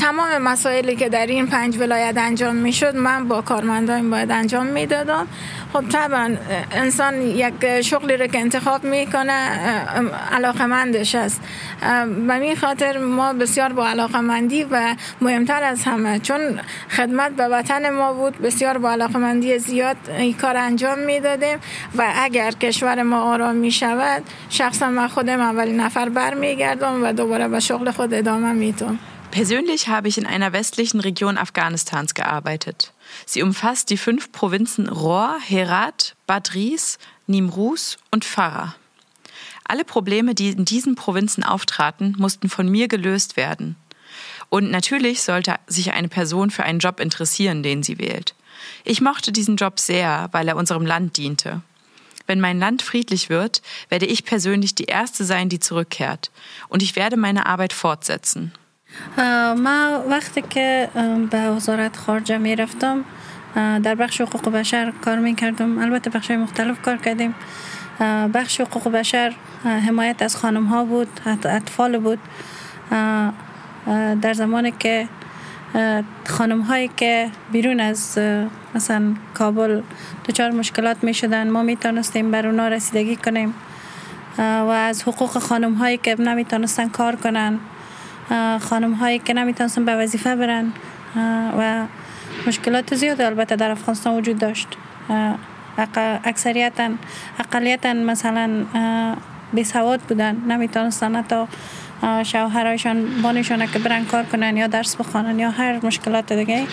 تمام مسائلی که در این پنج ولایت انجام می‌شد من با کارمندان باید انجام می‌دادم. خب طبعا انسان یک شغلی رو که انتخاب می‌کنه علاقه مندش است. و این خاطر ما بسیار با علاقه مندی و مهمتر از همه چون خدمت به وطن ما بود بسیار با علاقه مندی زیاد این کار انجام می‌دادیم و اگر کشور ما آرام می شود شخصا من خودم اولین نفر برمیگردم و دوباره به شغل خود ادامه می‌تونم Persönlich habe ich in einer westlichen Region Afghanistans gearbeitet. Sie umfasst die fünf Provinzen Rohr, Herat, Badris, Nimruz und Farah. Alle Probleme, die in diesen Provinzen auftraten, mussten von mir gelöst werden. Und natürlich sollte sich eine Person für einen Job interessieren, den sie wählt. Ich mochte diesen Job sehr, weil er unserem Land diente. Wenn mein Land friedlich wird, werde ich persönlich die Erste sein, die zurückkehrt. Und ich werde meine Arbeit fortsetzen. ما وقتی که به وزارت خارجه می رفتم در بخش حقوق بشر کار می کردم البته بخش مختلف کار کردیم. بخش حقوق بشر حمایت از خانم ها بود اطفال بود. در زمانی که خانم هایی که بیرون از مثلا کابل دچار مشکلات می شدن ما می تانستیم بر اونا رسیدگی کنیم. و از حقوق خانم هایی که نمی تانستن کار کنن. خانم هایی که نمی‌تونستن به وظیفه برن و مشکلات زیاد البته در افغانستان وجود داشت. اکثریتا اقلیتا مثلا بی سواد بودن. نمی‌تونستن حتی شوهرایشان بانشان که برن کار کنن یا درس بخوانن یا هر مشکلات دیگه.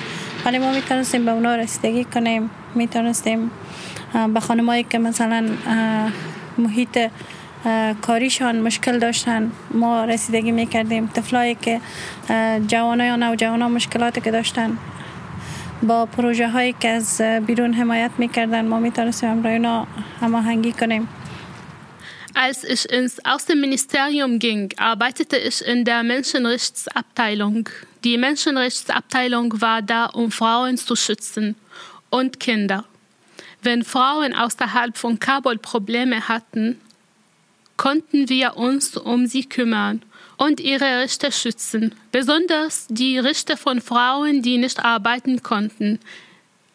ولی ما می‌تونستیم به اونا رسیدگی کنیم. می‌تونستیم به خانمایی که مثلا محیط کاریشان مشکل داشتن ما رسیدگی میکردیم طفلایی که جوانای یا نوجوانا مشکلاتی که داشتن با پروژه هایی که از بیرون حمایت میکردن ما میتونستیم امرای اونا هماهنگی کنیم Als ich ins Außenministerium ging, arbeitete ich in der Menschenrechtsabteilung. Die Menschenrechtsabteilung war da, um Frauen zu schützen und Kinder. Wenn Frauen außerhalb von Kabul Probleme hatten, konnten wir uns um sie kümmern und ihre Rechte schützen, besonders die Rechte von Frauen, die nicht arbeiten konnten.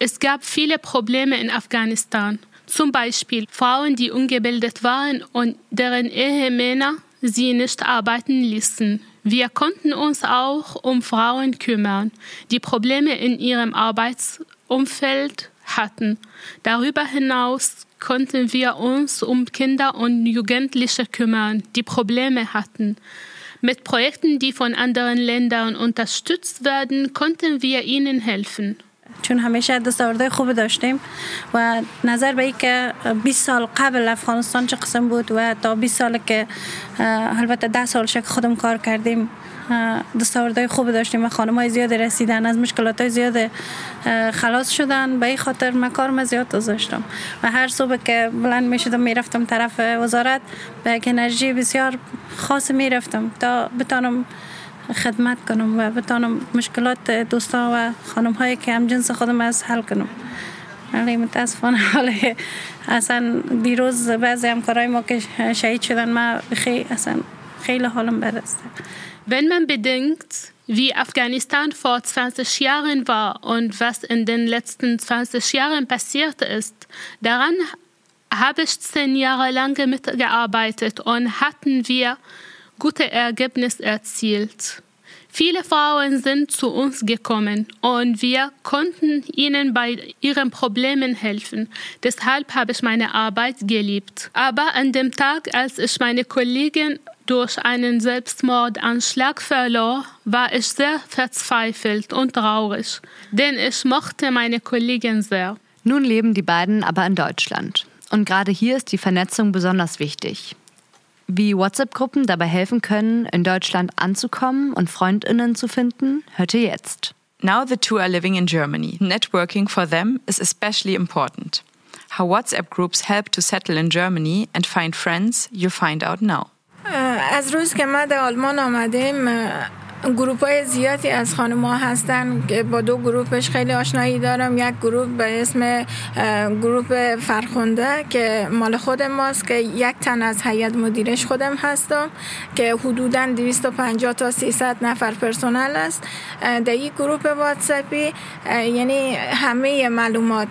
Es gab viele Probleme in Afghanistan, zum Beispiel Frauen, die ungebildet waren und deren Ehemänner sie nicht arbeiten ließen. Wir konnten uns auch um Frauen kümmern, die Probleme in ihrem Arbeitsumfeld hatten. Darüber hinaus konnten wir uns um Kinder und Jugendliche kümmern, die Probleme hatten. Mit Projekten, die von anderen Ländern unterstützt werden, konnten wir ihnen helfen. چون همیشه دستاوردهای خوب داشتیم و نظر به که 20 سال قبل افغانستان چه قسم بود و تا 20 سال که البته 10 سال شک خودم کار کردیم دستاوردهای خوب داشتیم و خانم های زیاد رسیدن از مشکلات های زیاد خلاص شدن. به این خاطر من کارم زیاد داشتم و هر صبح که بلند می شدم می رفتم طرف وزارت. به یک انرژی بسیار خاص می رفتم تا بتانم خدمت کنم و بتانم مشکلات دوستا و خانم هایی که هم جنس خودم از حل کنم. ولی متاسفانه حال اصلا دیروز بعضی همکارای ما که شهید شدن ما خیلی اصلا خیلی حالم بد است. Wenn man bedenkt, wie Afghanistan vor 20 Jahren war und was in den letzten 20 Jahren passiert ist, daran habe ich zehn Jahre lang mitgearbeitet und hatten wir gute Ergebnisse erzielt. Viele Frauen sind zu uns gekommen und wir konnten ihnen bei ihren Problemen helfen. Deshalb habe ich meine Arbeit geliebt. Aber an dem Tag, als ich meine Kollegin durch einen Selbstmordanschlag verlor, war ich sehr verzweifelt und traurig, denn ich mochte meine Kollegin sehr. Nun leben die beiden aber in Deutschland. Und gerade hier ist die Vernetzung besonders wichtig. Wie WhatsApp-Gruppen dabei helfen können, in Deutschland anzukommen und Freundinnen zu finden, hört ihr jetzt. Now the two are living in Germany. Networking for them is especially important. How WhatsApp groups help to settle in Germany and find friends, you find out now. از روز که ما در آلمان آمدیم گروپ های زیادی از خانم ها هستن. با دو گروپش خیلی آشنایی دارم. یک گروپ به اسم گروپ فرخونده که مال خود ماست که یک تن از هیئت مدیرش خودم هستم که حدودا 250 تا 300 نفر پرسنل است. در این گروپ واتساپی اه، یعنی همه معلومات.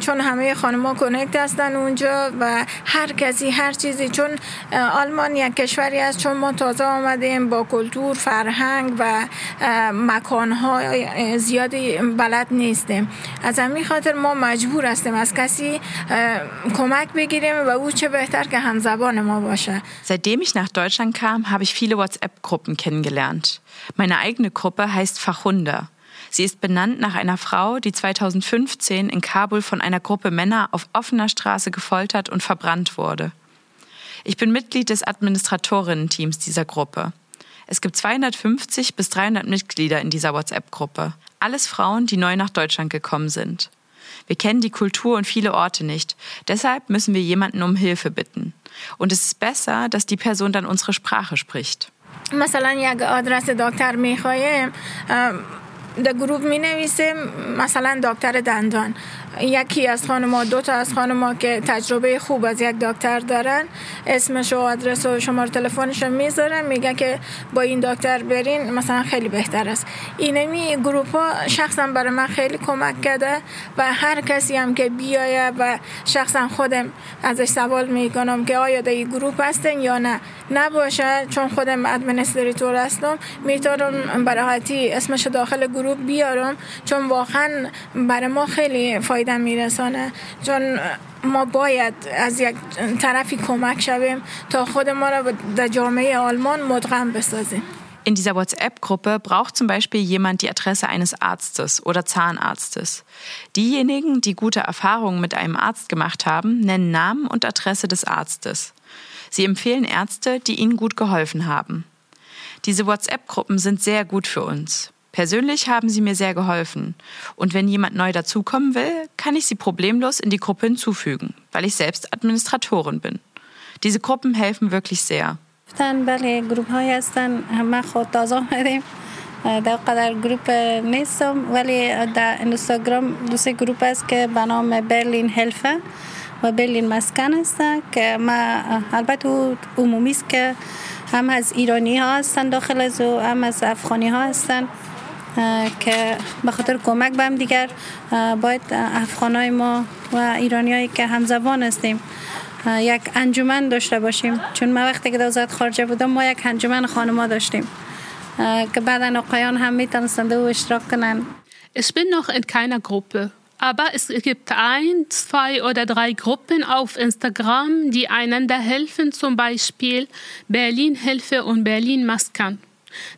چون همه خانم ها کنکت هستن اونجا و هر کسی هر چیزی چون آلمان یک کشوری است. چون ما تازه آمدیم با کلتور فرهنگ و مکانهای زیادی بلد نیستیم از همین خاطر ما مجبور هستیم از کسی اه، کمک بگیریم و او چه بهتر که همزبان ما باشه Seitdem ich nach Deutschland kam, habe ich viele WhatsApp-Gruppen kennengelernt. Meine eigene Gruppe heißt Fachunda. Sie ist benannt nach einer Frau, die 2015 in Kabul von einer Gruppe Männer auf offener Straße gefoltert und verbrannt wurde. Ich bin Mitglied des Administratorinnen-Teams dieser Gruppe. Es gibt 250 bis 300 Mitglieder in dieser WhatsApp-Gruppe. Alles Frauen, die neu nach Deutschland gekommen sind. Wir kennen die Kultur und viele Orte nicht. Deshalb müssen wir jemanden um Hilfe bitten. Und es ist besser, dass die Person dann unsere Sprache spricht. مثلا یک آدرس دکتر میخوایم در گروه می نویسیم مثلا دکتر دندان یکی از خانما دو تا از خانما که تجربه خوب از یک دکتر دارن اسمش و آدرس و شماره تلفنش می‌ذارن میگن که با این دکتر برین مثلا خیلی بهتر است. اینمی گروپ ها شخصا برای من خیلی کمک کرده و هر کسی هم که بیایه و شخصا خودم ازش سوال می‌کنم که آیا در این گروپ هستن یا نه. نباشه چون خودم ادمنستریتور هستم می‌تونم براحتی اسمش داخل گروپ بیارم چون واقعا برای ما خیلی فایده میرسانه چون ما باید از یک طرفی کمک شویم تا خود ما را در جامعه آلمان مدغم بسازیم In dieser WhatsApp-Gruppe braucht zum Beispiel jemand die Adresse eines Arztes oder Zahnarztes. Diejenigen, die gute Erfahrungen mit einem Arzt gemacht haben, nennen Namen und Adresse des Arztes. Sie empfehlen Ärzte, die ihnen gut geholfen haben. Diese WhatsApp-Gruppen sind sehr gut für uns. Persönlich haben sie mir sehr geholfen. Und wenn jemand neu dazukommen will, kann ich sie problemlos in die Gruppe hinzufügen, weil ich selbst Administratorin bin. Diese Gruppen helfen wirklich sehr. گفتن بله گروپ های هستن ما خود تازه آمدیم در قدر گروپ نیستم ولی در اینستاگرام دو سه گروپ است که به نام برلین هلفه و برلین مسکن است که ما البته او عمومی است که هم از ایرانی ها هستن داخل از او هم از افغانی ها هستن که به خاطر کمک به هم دیگر باید افغانای ما و ایرانی هایی که همزبان هستیم یک انجمن داشته باشیم چون ما وقتی که در وزارت خارجه بودم ما یک انجمن خانما داشتیم که بعدا آقایان هم میتونستند او اشتراک کنن Ich bin noch in keiner Gruppe, aber es gibt ein, zwei oder drei Gruppen auf Instagram, die einander helfen, zum Beispiel Berlin Hilfe und Berlin Maskan.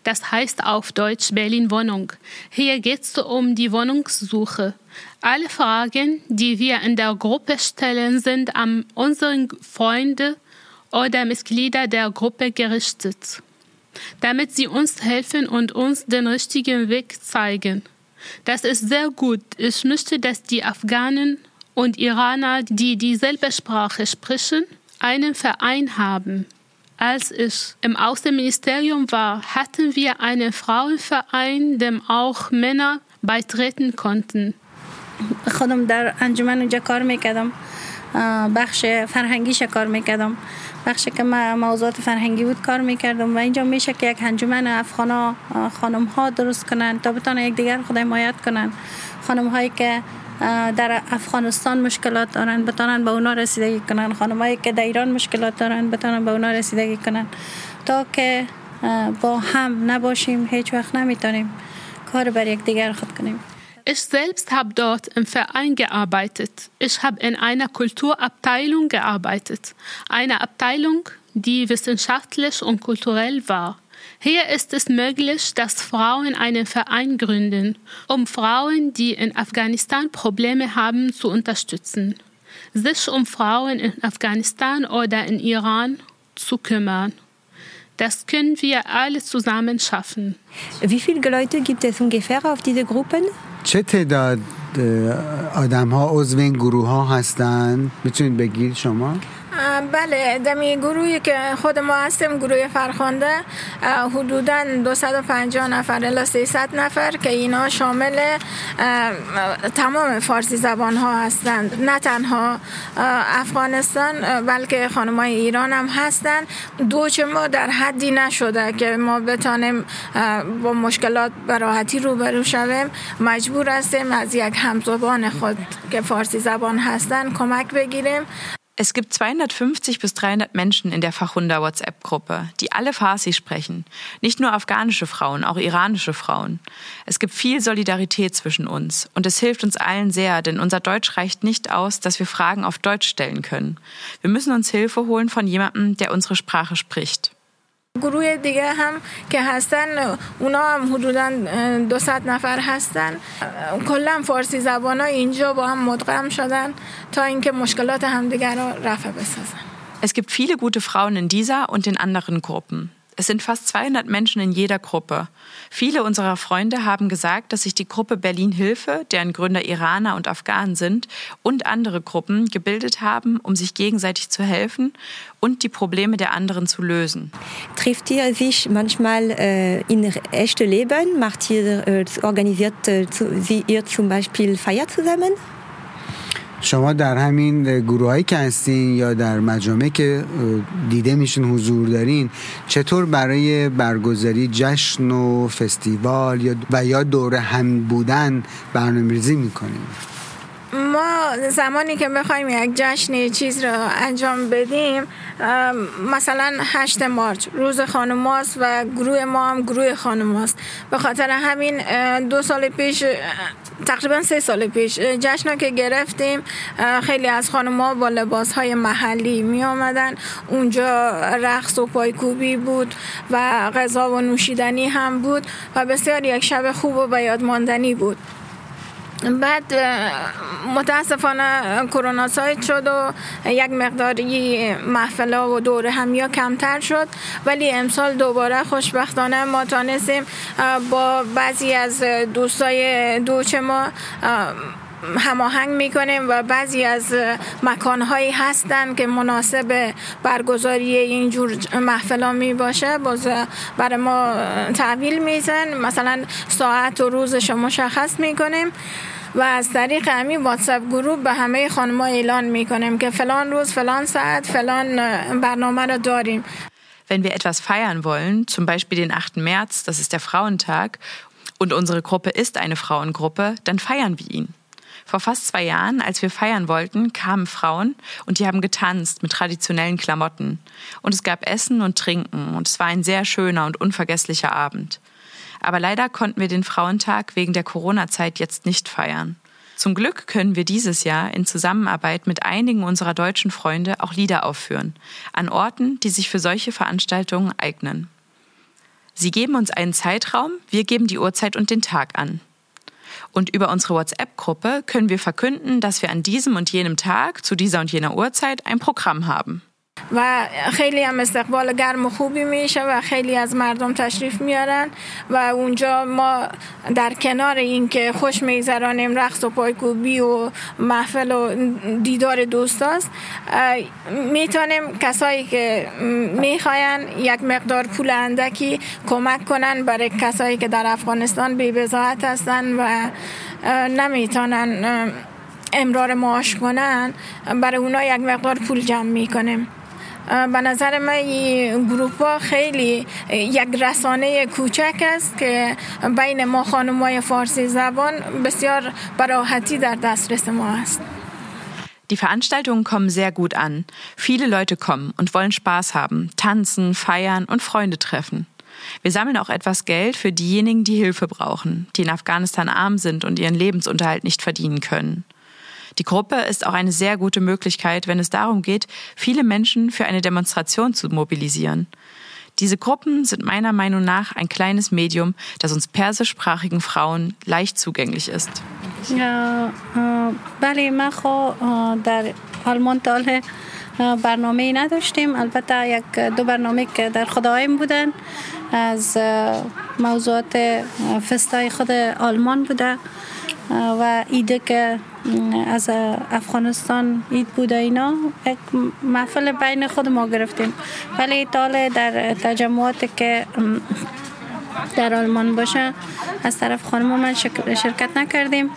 Das heißt auf Deutsch Berlin Wohnung. Hier geht es um die Wohnungssuche. Alle Fragen, die wir in der Gruppe stellen, sind an unsere Freunde oder Mitglieder der Gruppe gerichtet, damit sie uns helfen und uns den richtigen Weg zeigen. Das ist sehr gut. Ich möchte, dass die Afghanen und Iraner, die dieselbe Sprache sprechen, einen Verein haben. Als ich im Außenministerium war, hatten wir einen Frauenverein, dem auch Männer beitreten konnten. خودم در انجمن اونجا می‌کردم. بخش فرهنگیش کار می‌کردم. بخش که ما موضوعات فرهنگی بود کار می‌کردم. و اینجا میشه که یک انجمن افغانا خانم ها درست کنن تا بتانن یک دیگر خود حمایت کنن. خانم هایی که در افغانستان مشکلات دارن بتانن به اونا رسیدگی کنن خانم هایی که در ایران مشکلات دارن بتانن به اونا رسیدگی کنن تا که با هم نباشیم هیچ وقت نمیتونیم کار بر یک دیگر خود کنیم Ich selbst habe dort im Verein gearbeitet. Ich habe in einer Kulturabteilung gearbeitet. Eine Abteilung, die wissenschaftlich und kulturell war. Hier ist es möglich, dass Frauen einen Verein gründen, um Frauen, die in Afghanistan Probleme haben, zu unterstützen. Sich um Frauen in Afghanistan oder in Iran zu kümmern. Das können wir alle zusammen schaffen. Wie viele Leute gibt es ungefähr auf diese Gruppen? چه تعداد آدم ها عضو این گروه ها هستن میتونید بگید شما بله دمی گروهی که خود ما هستیم گروه فرخنده حدودا 250 نفر الا 300 نفر که اینا شامل تمام فارسی زبان ها هستند. نه تنها افغانستان بلکه خانمای ایران هم هستند. دوچ ما در حدی نشده که ما بتانیم با مشکلات براحتی روبرو شویم. مجبور هستیم از یک همزبان خود که فارسی زبان هستند کمک بگیریم. Es gibt 250 bis 300 Menschen in der Fachhunda WhatsApp-Gruppe, die alle Farsi sprechen. Nicht nur afghanische Frauen, auch iranische Frauen. Es gibt viel Solidarität zwischen uns und es hilft uns allen sehr, denn unser Deutsch reicht nicht aus, dass wir Fragen auf Deutsch stellen können. Wir müssen uns Hilfe holen von jemandem, der unsere Sprache spricht. گروه دیگه هم که هستن اونا هم حدودا 200 نفر هستن کلا فارسی زبان ها اینجا با هم مدغم شدن تا اینکه مشکلات همدیگر را رفع بسازن Es gibt viele gute Frauen in dieser und in anderen Gruppen. Es sind fast 200 Menschen in jeder Gruppe. Viele unserer Freunde haben gesagt, dass sich die Gruppe Berlin Hilfe, deren Gründer Iraner und Afghanen sind, und andere Gruppen gebildet haben, um sich gegenseitig zu helfen und die Probleme der anderen zu lösen. Trifft ihr sich manchmal äh, in echtem Leben? Macht ihr, äh, organisiert äh, ihr zum Beispiel Feier zusammen? شما در همین گروه هایی که هستین یا در مجامع که دیده میشین حضور دارین چطور برای برگزاری جشن و فستیوال یا و یا دوره هم بودن برنامه ریزی می‌کنیم ما زمانی که بخوایم یک جشن چیز را انجام بدیم مثلا 8 مارچ روز خانماست و گروه ما هم گروه خانماست به خاطر همین دو سال پیش تقریبا سه سال پیش جشن که گرفتیم خیلی از خانمها با لباس های محلی می آمدن اونجا رقص و پایکوبی بود و غذا و نوشیدنی هم بود و بسیار یک شب خوب و به ماندنی بود. بعد متاسفانه کرونا سایت شد و یک مقداری محفله و دوره همیا کمتر شد. ولی امسال دوباره خوشبختانه ما تانستیم با بعضی از دوستای دوچ ما هماهنگ می‌کنیم و بعضی از مکانهایی هستند که مناسب برگزاری اینجور محفلا می باشه باز برای ما تحویل میزن مثلا ساعت و روزش مشخص می‌کنیم و از طریق همین واتساپ گروه به همه خانم‌ها اعلان می‌کنیم که فلان روز فلان ساعت فلان برنامه را داریم Wenn wir etwas feiern wollen, zum Beispiel den 8. März, das ist der Frauentag, und unsere Gruppe ist eine Frauengruppe, dann feiern wir ihn. Vor fast zwei Jahren, als wir feiern wollten, kamen Frauen und die haben getanzt mit traditionellen Klamotten. Und es gab Essen und Trinken und es war ein sehr schöner und unvergesslicher Abend. Aber leider konnten wir den Frauentag wegen der Corona-Zeit jetzt nicht feiern. Zum Glück können wir dieses Jahr in Zusammenarbeit mit einigen unserer deutschen Freunde auch Lieder aufführen, an Orten, die sich für solche Veranstaltungen eignen. Sie geben uns einen Zeitraum, wir geben die Uhrzeit und den Tag an. Und über unsere WhatsApp-Gruppe können wir verkünden, dass wir an diesem und jenem Tag zu dieser und jener Uhrzeit ein Programm haben. و خیلی هم استقبال گرم و خوبی میشه و خیلی از مردم تشریف میارن و اونجا ما در کنار اینکه خوش میگذرانیم رقص و پایکوبی و محفل و دیدار دوستاست می‌تونیم کسایی که می‌خواین یک مقدار پول اندکی کمک کنن برای کسایی که در افغانستان بی بزاعت هستن و نمی‌تونن امرار معاش کنن برای اونا یک مقدار پول جمع می‌کنیم. به نظر من این گروپ ها خیلی یک رسانه کوچک است که بین ما خانمای فارسی زبان بسیار براحتی در دسترس ما است Die Veranstaltungen kommen sehr gut an. Viele Leute kommen und wollen Spaß haben, tanzen, feiern und Freunde treffen. Wir sammeln auch etwas Geld für diejenigen, die Hilfe brauchen, die in Afghanistan arm sind und ihren Lebensunterhalt nicht verdienen können. Die Gruppe ist auch eine sehr gute Möglichkeit, wenn es darum geht, viele Menschen für eine Demonstration zu mobilisieren. Diese Gruppen sind meiner Meinung nach ein kleines Medium, das uns persischsprachigen Frauen leicht zugänglich ist. بله من خو در آلمان تا برنامه نداشتیم البته یک دو برنامه که در خدایم بودن از موضوعات فستای خود آلمان بوده و ایده که از افغانستان اید بود اینا یک محفل بین خود ما گرفتیم ولی ایتال در تجمعات که در آلمان باشه از طرف خانم من شرکت نکردیم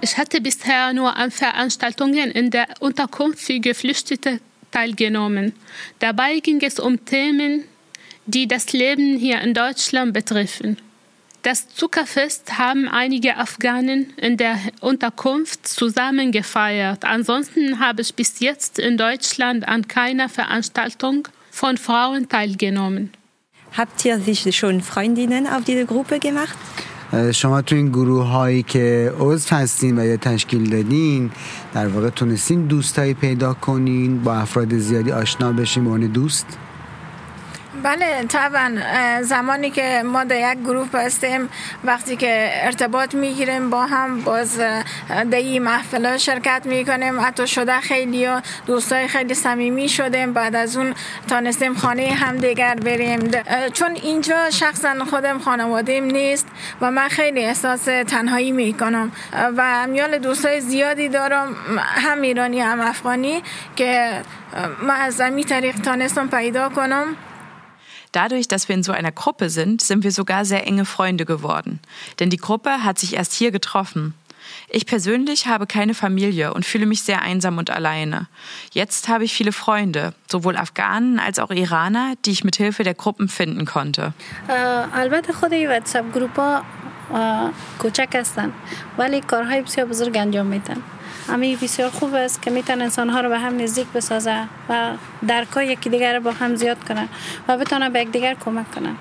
Ich hatte bisher nur an Veranstaltungen in der Unterkunft für Geflüchtete teilgenommen. Dabei ging es um Themen, die das Leben hier in Deutschland betreffen. Das Zuckerfest haben einige Afghanen in der Unterkunft zusammen gefeiert. Ansonsten habe ich bis jetzt in Deutschland an keiner Veranstaltung von Frauen teilgenommen. Habt ihr sich schon Freundinnen auf diese Gruppe gemacht? شما تو این گروه هایی که عضو هستین و یا تشکیل دادین در واقع تونستین دوستایی پیدا کنین با افراد زیادی آشنا بشین به عنوان دوست بله طبعا زمانی که ما در یک گروه هستیم وقتی که ارتباط می‌گیریم با هم باز در این محفل شرکت می‌کنیم. حتی شده خیلی دوستای خیلی صمیمی شدیم. بعد از اون تانستیم خانه هم دیگر بریم چون اینجا شخصا خودم خانوادیم نیست و من خیلی احساس تنهایی می‌کنم. و میال دوستای زیادی دارم هم ایرانی هم افغانی که من از همین طریق تانستم پیدا کنم. Dadurch, dass wir in so einer Gruppe sind, sind wir sogar sehr enge Freunde geworden. Denn die Gruppe hat sich erst hier getroffen. Ich persönlich habe keine Familie und fühle mich sehr einsam und alleine. Jetzt habe ich viele Freunde, sowohl Afghanen als auch Iraner, die ich mit Hilfe der Gruppen finden konnte. البته خود این واتساپ گروپ ها کوچک هستن ولی کارهای بسیار بزرگ انجام میدن امی بسیار خوب است که میتونه انسان ها رو به هم نزدیک بسازه و درکای یکی دیگر با هم زیاد کنه و بتونه به یکدیگر کمک کنه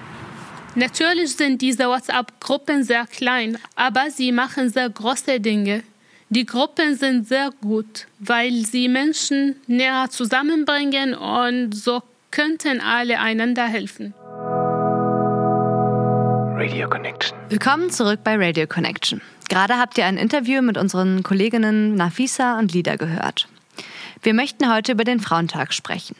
Natürlich sind diese WhatsApp-Gruppen sehr klein, aber sie machen sehr große Dinge. Die Gruppen sind sehr gut, weil sie Menschen näher zusammenbringen und so könnten alle einander helfen. Radio Connection. Willkommen zurück bei Radio Connection. Gerade habt ihr ein Interview mit unseren Kolleginnen Nafisa und Lida gehört. Wir möchten heute über den Frauentag sprechen.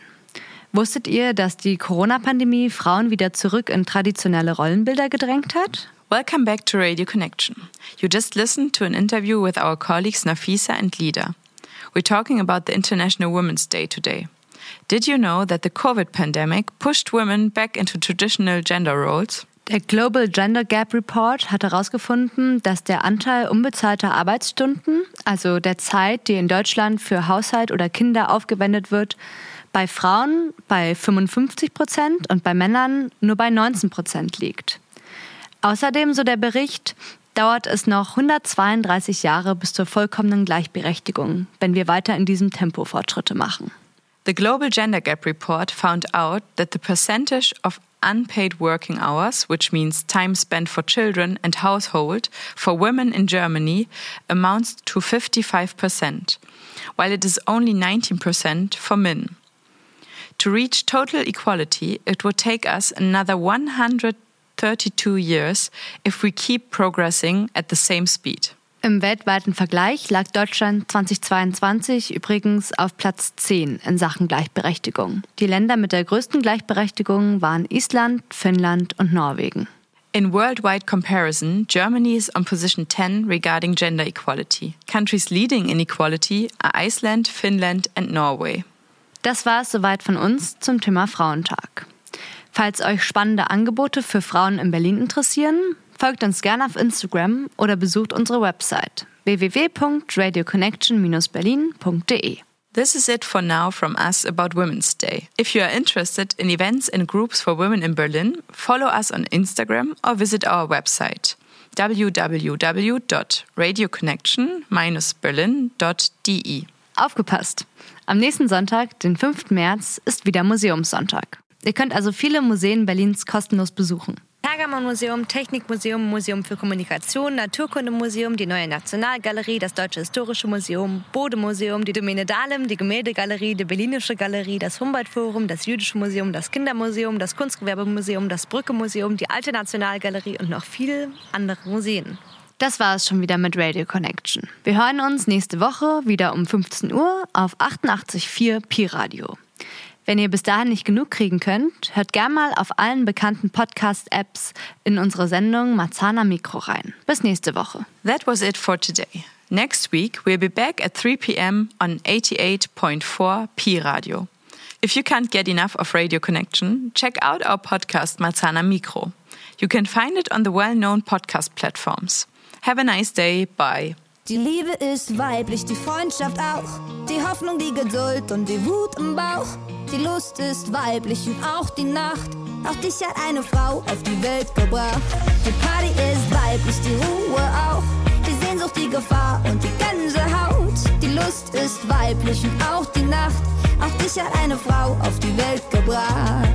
Wusstet ihr, dass die Corona-Pandemie Frauen wieder zurück in traditionelle Rollenbilder gedrängt hat? Welcome back to Radio Connection. You just listened to an interview with our colleagues Nafisa and Lida. We're talking about the International Women's Day today. Did you know that the COVID pandemic pushed women back into traditional gender roles? Der Global Gender Gap Report hat herausgefunden, dass der Anteil unbezahlter Arbeitsstunden, also der Zeit, die in Deutschland für Haushalt oder Kinder aufgewendet wird, bei Frauen bei 55 Prozent und bei Männern nur bei 19 Prozent liegt. Außerdem, so der Bericht, dauert es noch 132 Jahre bis zur vollkommenen Gleichberechtigung, wenn wir weiter in diesem Tempo Fortschritte machen. The Global Gender Gap Report found out that the percentage of unpaid working hours, which means time spent for children and household, for women in Germany amounts to 55%, while it is only 19% for men. To reach total equality, it would take us another 132 years if we keep progressing at the same speed. Im weltweiten Vergleich lag Deutschland 2022 übrigens auf Platz 10 in Sachen Gleichberechtigung. Die Länder mit der größten Gleichberechtigung waren Island, Finnland und Norwegen. In worldwide comparison, Germany is on position 10 regarding gender equality. Countries leading in equality are Iceland, Finland and Norway. Das war es soweit von uns zum Thema Frauentag. Falls euch spannende Angebote für Frauen in Berlin interessieren, folgt uns gerne auf Instagram oder besucht unsere Website www.radioconnection-berlin.de. This is it for now from us about Women's Day. If you are interested in events and groups for women in Berlin, follow us on Instagram or visit our website www.radioconnection-berlin.de. Aufgepasst! Am nächsten Sonntag, den 5. März, ist wieder Museumssonntag. Ihr könnt also viele Museen Berlins kostenlos besuchen. Pergamon-Museum, Technikmuseum, Museum für Kommunikation, Naturkundemuseum, die Neue Nationalgalerie, das Deutsche Historische Museum, Bode-Museum, die Domäne Dahlem, die Gemäldegalerie, die Berlinische Galerie, das Humboldt-Forum, das Jüdische Museum, das Kindermuseum, das Kunstgewerbemuseum, das Brücke-Museum, die Alte Nationalgalerie und noch viele andere Museen. Das war es schon wieder mit Radio Connection. Wir hören uns nächste Woche wieder um 15 Uhr auf 88.4 Pi Radio. Wenn ihr bis dahin nicht genug kriegen könnt, hört gern mal auf allen bekannten Podcast-Apps in unsere Sendung Marzana Mikro rein. Bis nächste Woche. That was it for today. Next week, we'll be back at 3 p.m. on 88.4 P Radio. If you can't get enough of Radio Connection, check out our podcast Marzana Mikro. You can find it on the well known podcast platforms. Have a nice day. Bye. Die Liebe ist weiblich, die Freundschaft auch. Die Hoffnung, die Geduld und die Wut im Bauch. Die Lust ist weiblich und auch die Nacht. Auch dich hat eine Frau auf die Welt gebracht. Die Party ist weiblich, die Ruhe auch. Die Sehnsucht, die Gefahr und die Gänsehaut. Die Lust ist weiblich und auch die Nacht. Auch dich hat eine Frau auf die Welt gebracht.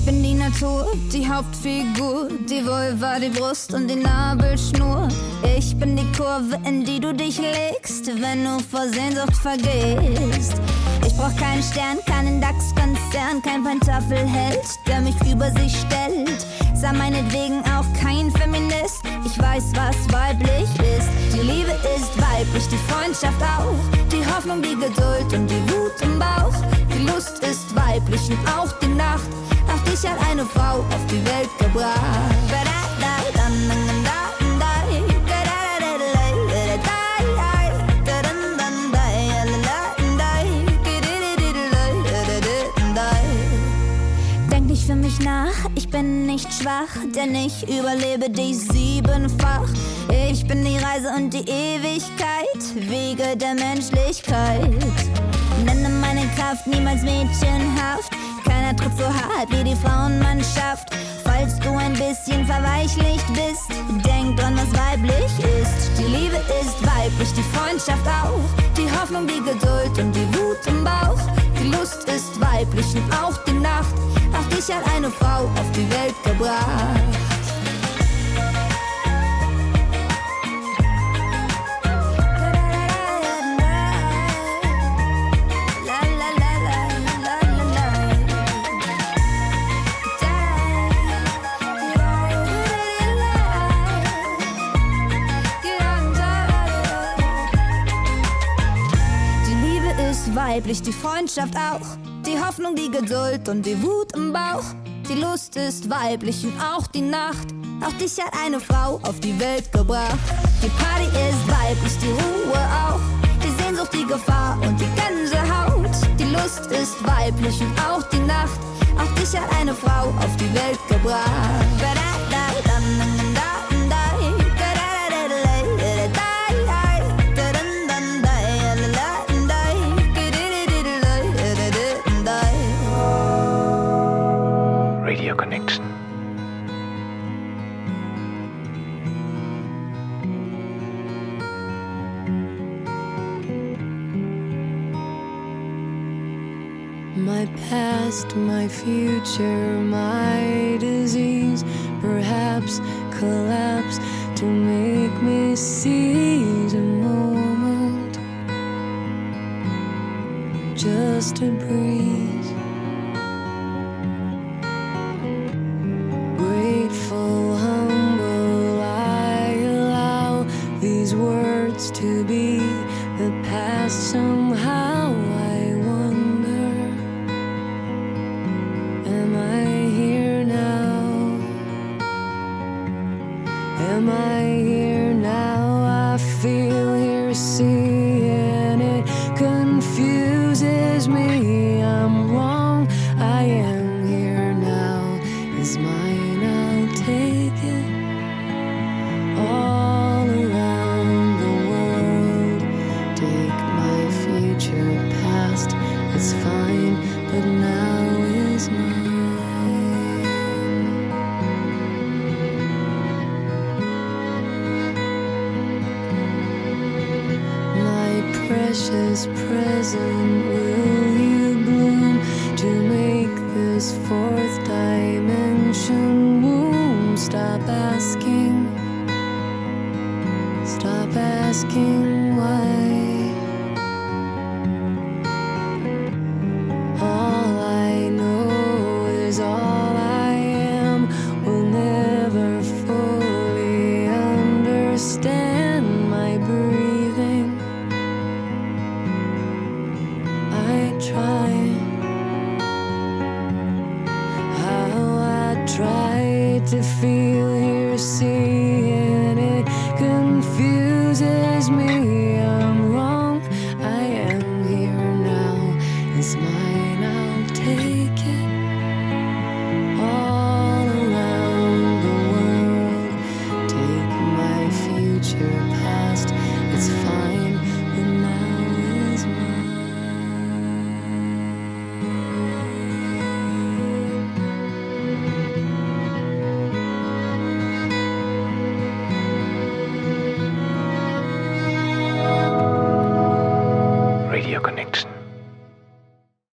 Ich bin die Natur, die Hauptfigur, die Vulva, die Brust und die Nabelschnur. Ich bin die Kurve, in die du dich legst, wenn du vor Sehnsucht vergehst. Ich brauch keinen Stern, keinen DAX-Konzern, kein Pentafelheld, der mich über sich stellt. Sei meinetwegen auch kein Feminist, ich weiß, was weiblich ist. Die Liebe ist weiblich, die Freundschaft auch, die Hoffnung, die Geduld und die Wut im Bauch. Die Lust ist weiblich und auch die Nacht. Auch dich hat eine Frau auf die Welt gebracht. Denk nicht für mich nach, ich bin nicht schwach, denn ich überlebe dich siebenfach. Ich bin die Reise und die Ewigkeit, Wege der Menschlichkeit. Nenne Kraft niemals mädchenhaft. Keiner tritt so hart wie die Frauenmannschaft. Falls du ein bisschen verweichlicht bist, denk dran, was weiblich ist. Die Liebe ist weiblich, die Freundschaft auch. Die Hoffnung, die Geduld und die Wut im Bauch. Die Lust ist weiblich und auch die Nacht. Auch dich hat eine Frau auf die Welt gebracht. Weiblich, die Freundschaft auch. Die Hoffnung, die Geduld und die Wut im Bauch. Die Lust ist weiblich und auch die Nacht. Auch dich hat eine Frau auf die Welt gebracht. Die Party ist weiblich, die Ruhe auch. Die Sehnsucht, die Gefahr und die Gänsehaut. Die Lust ist weiblich und auch die Nacht. Auch dich hat eine Frau auf die Welt gebracht. Past, my future, my disease, perhaps collapse to make me seize a moment. Just to breeze. Here now? I feel here seeing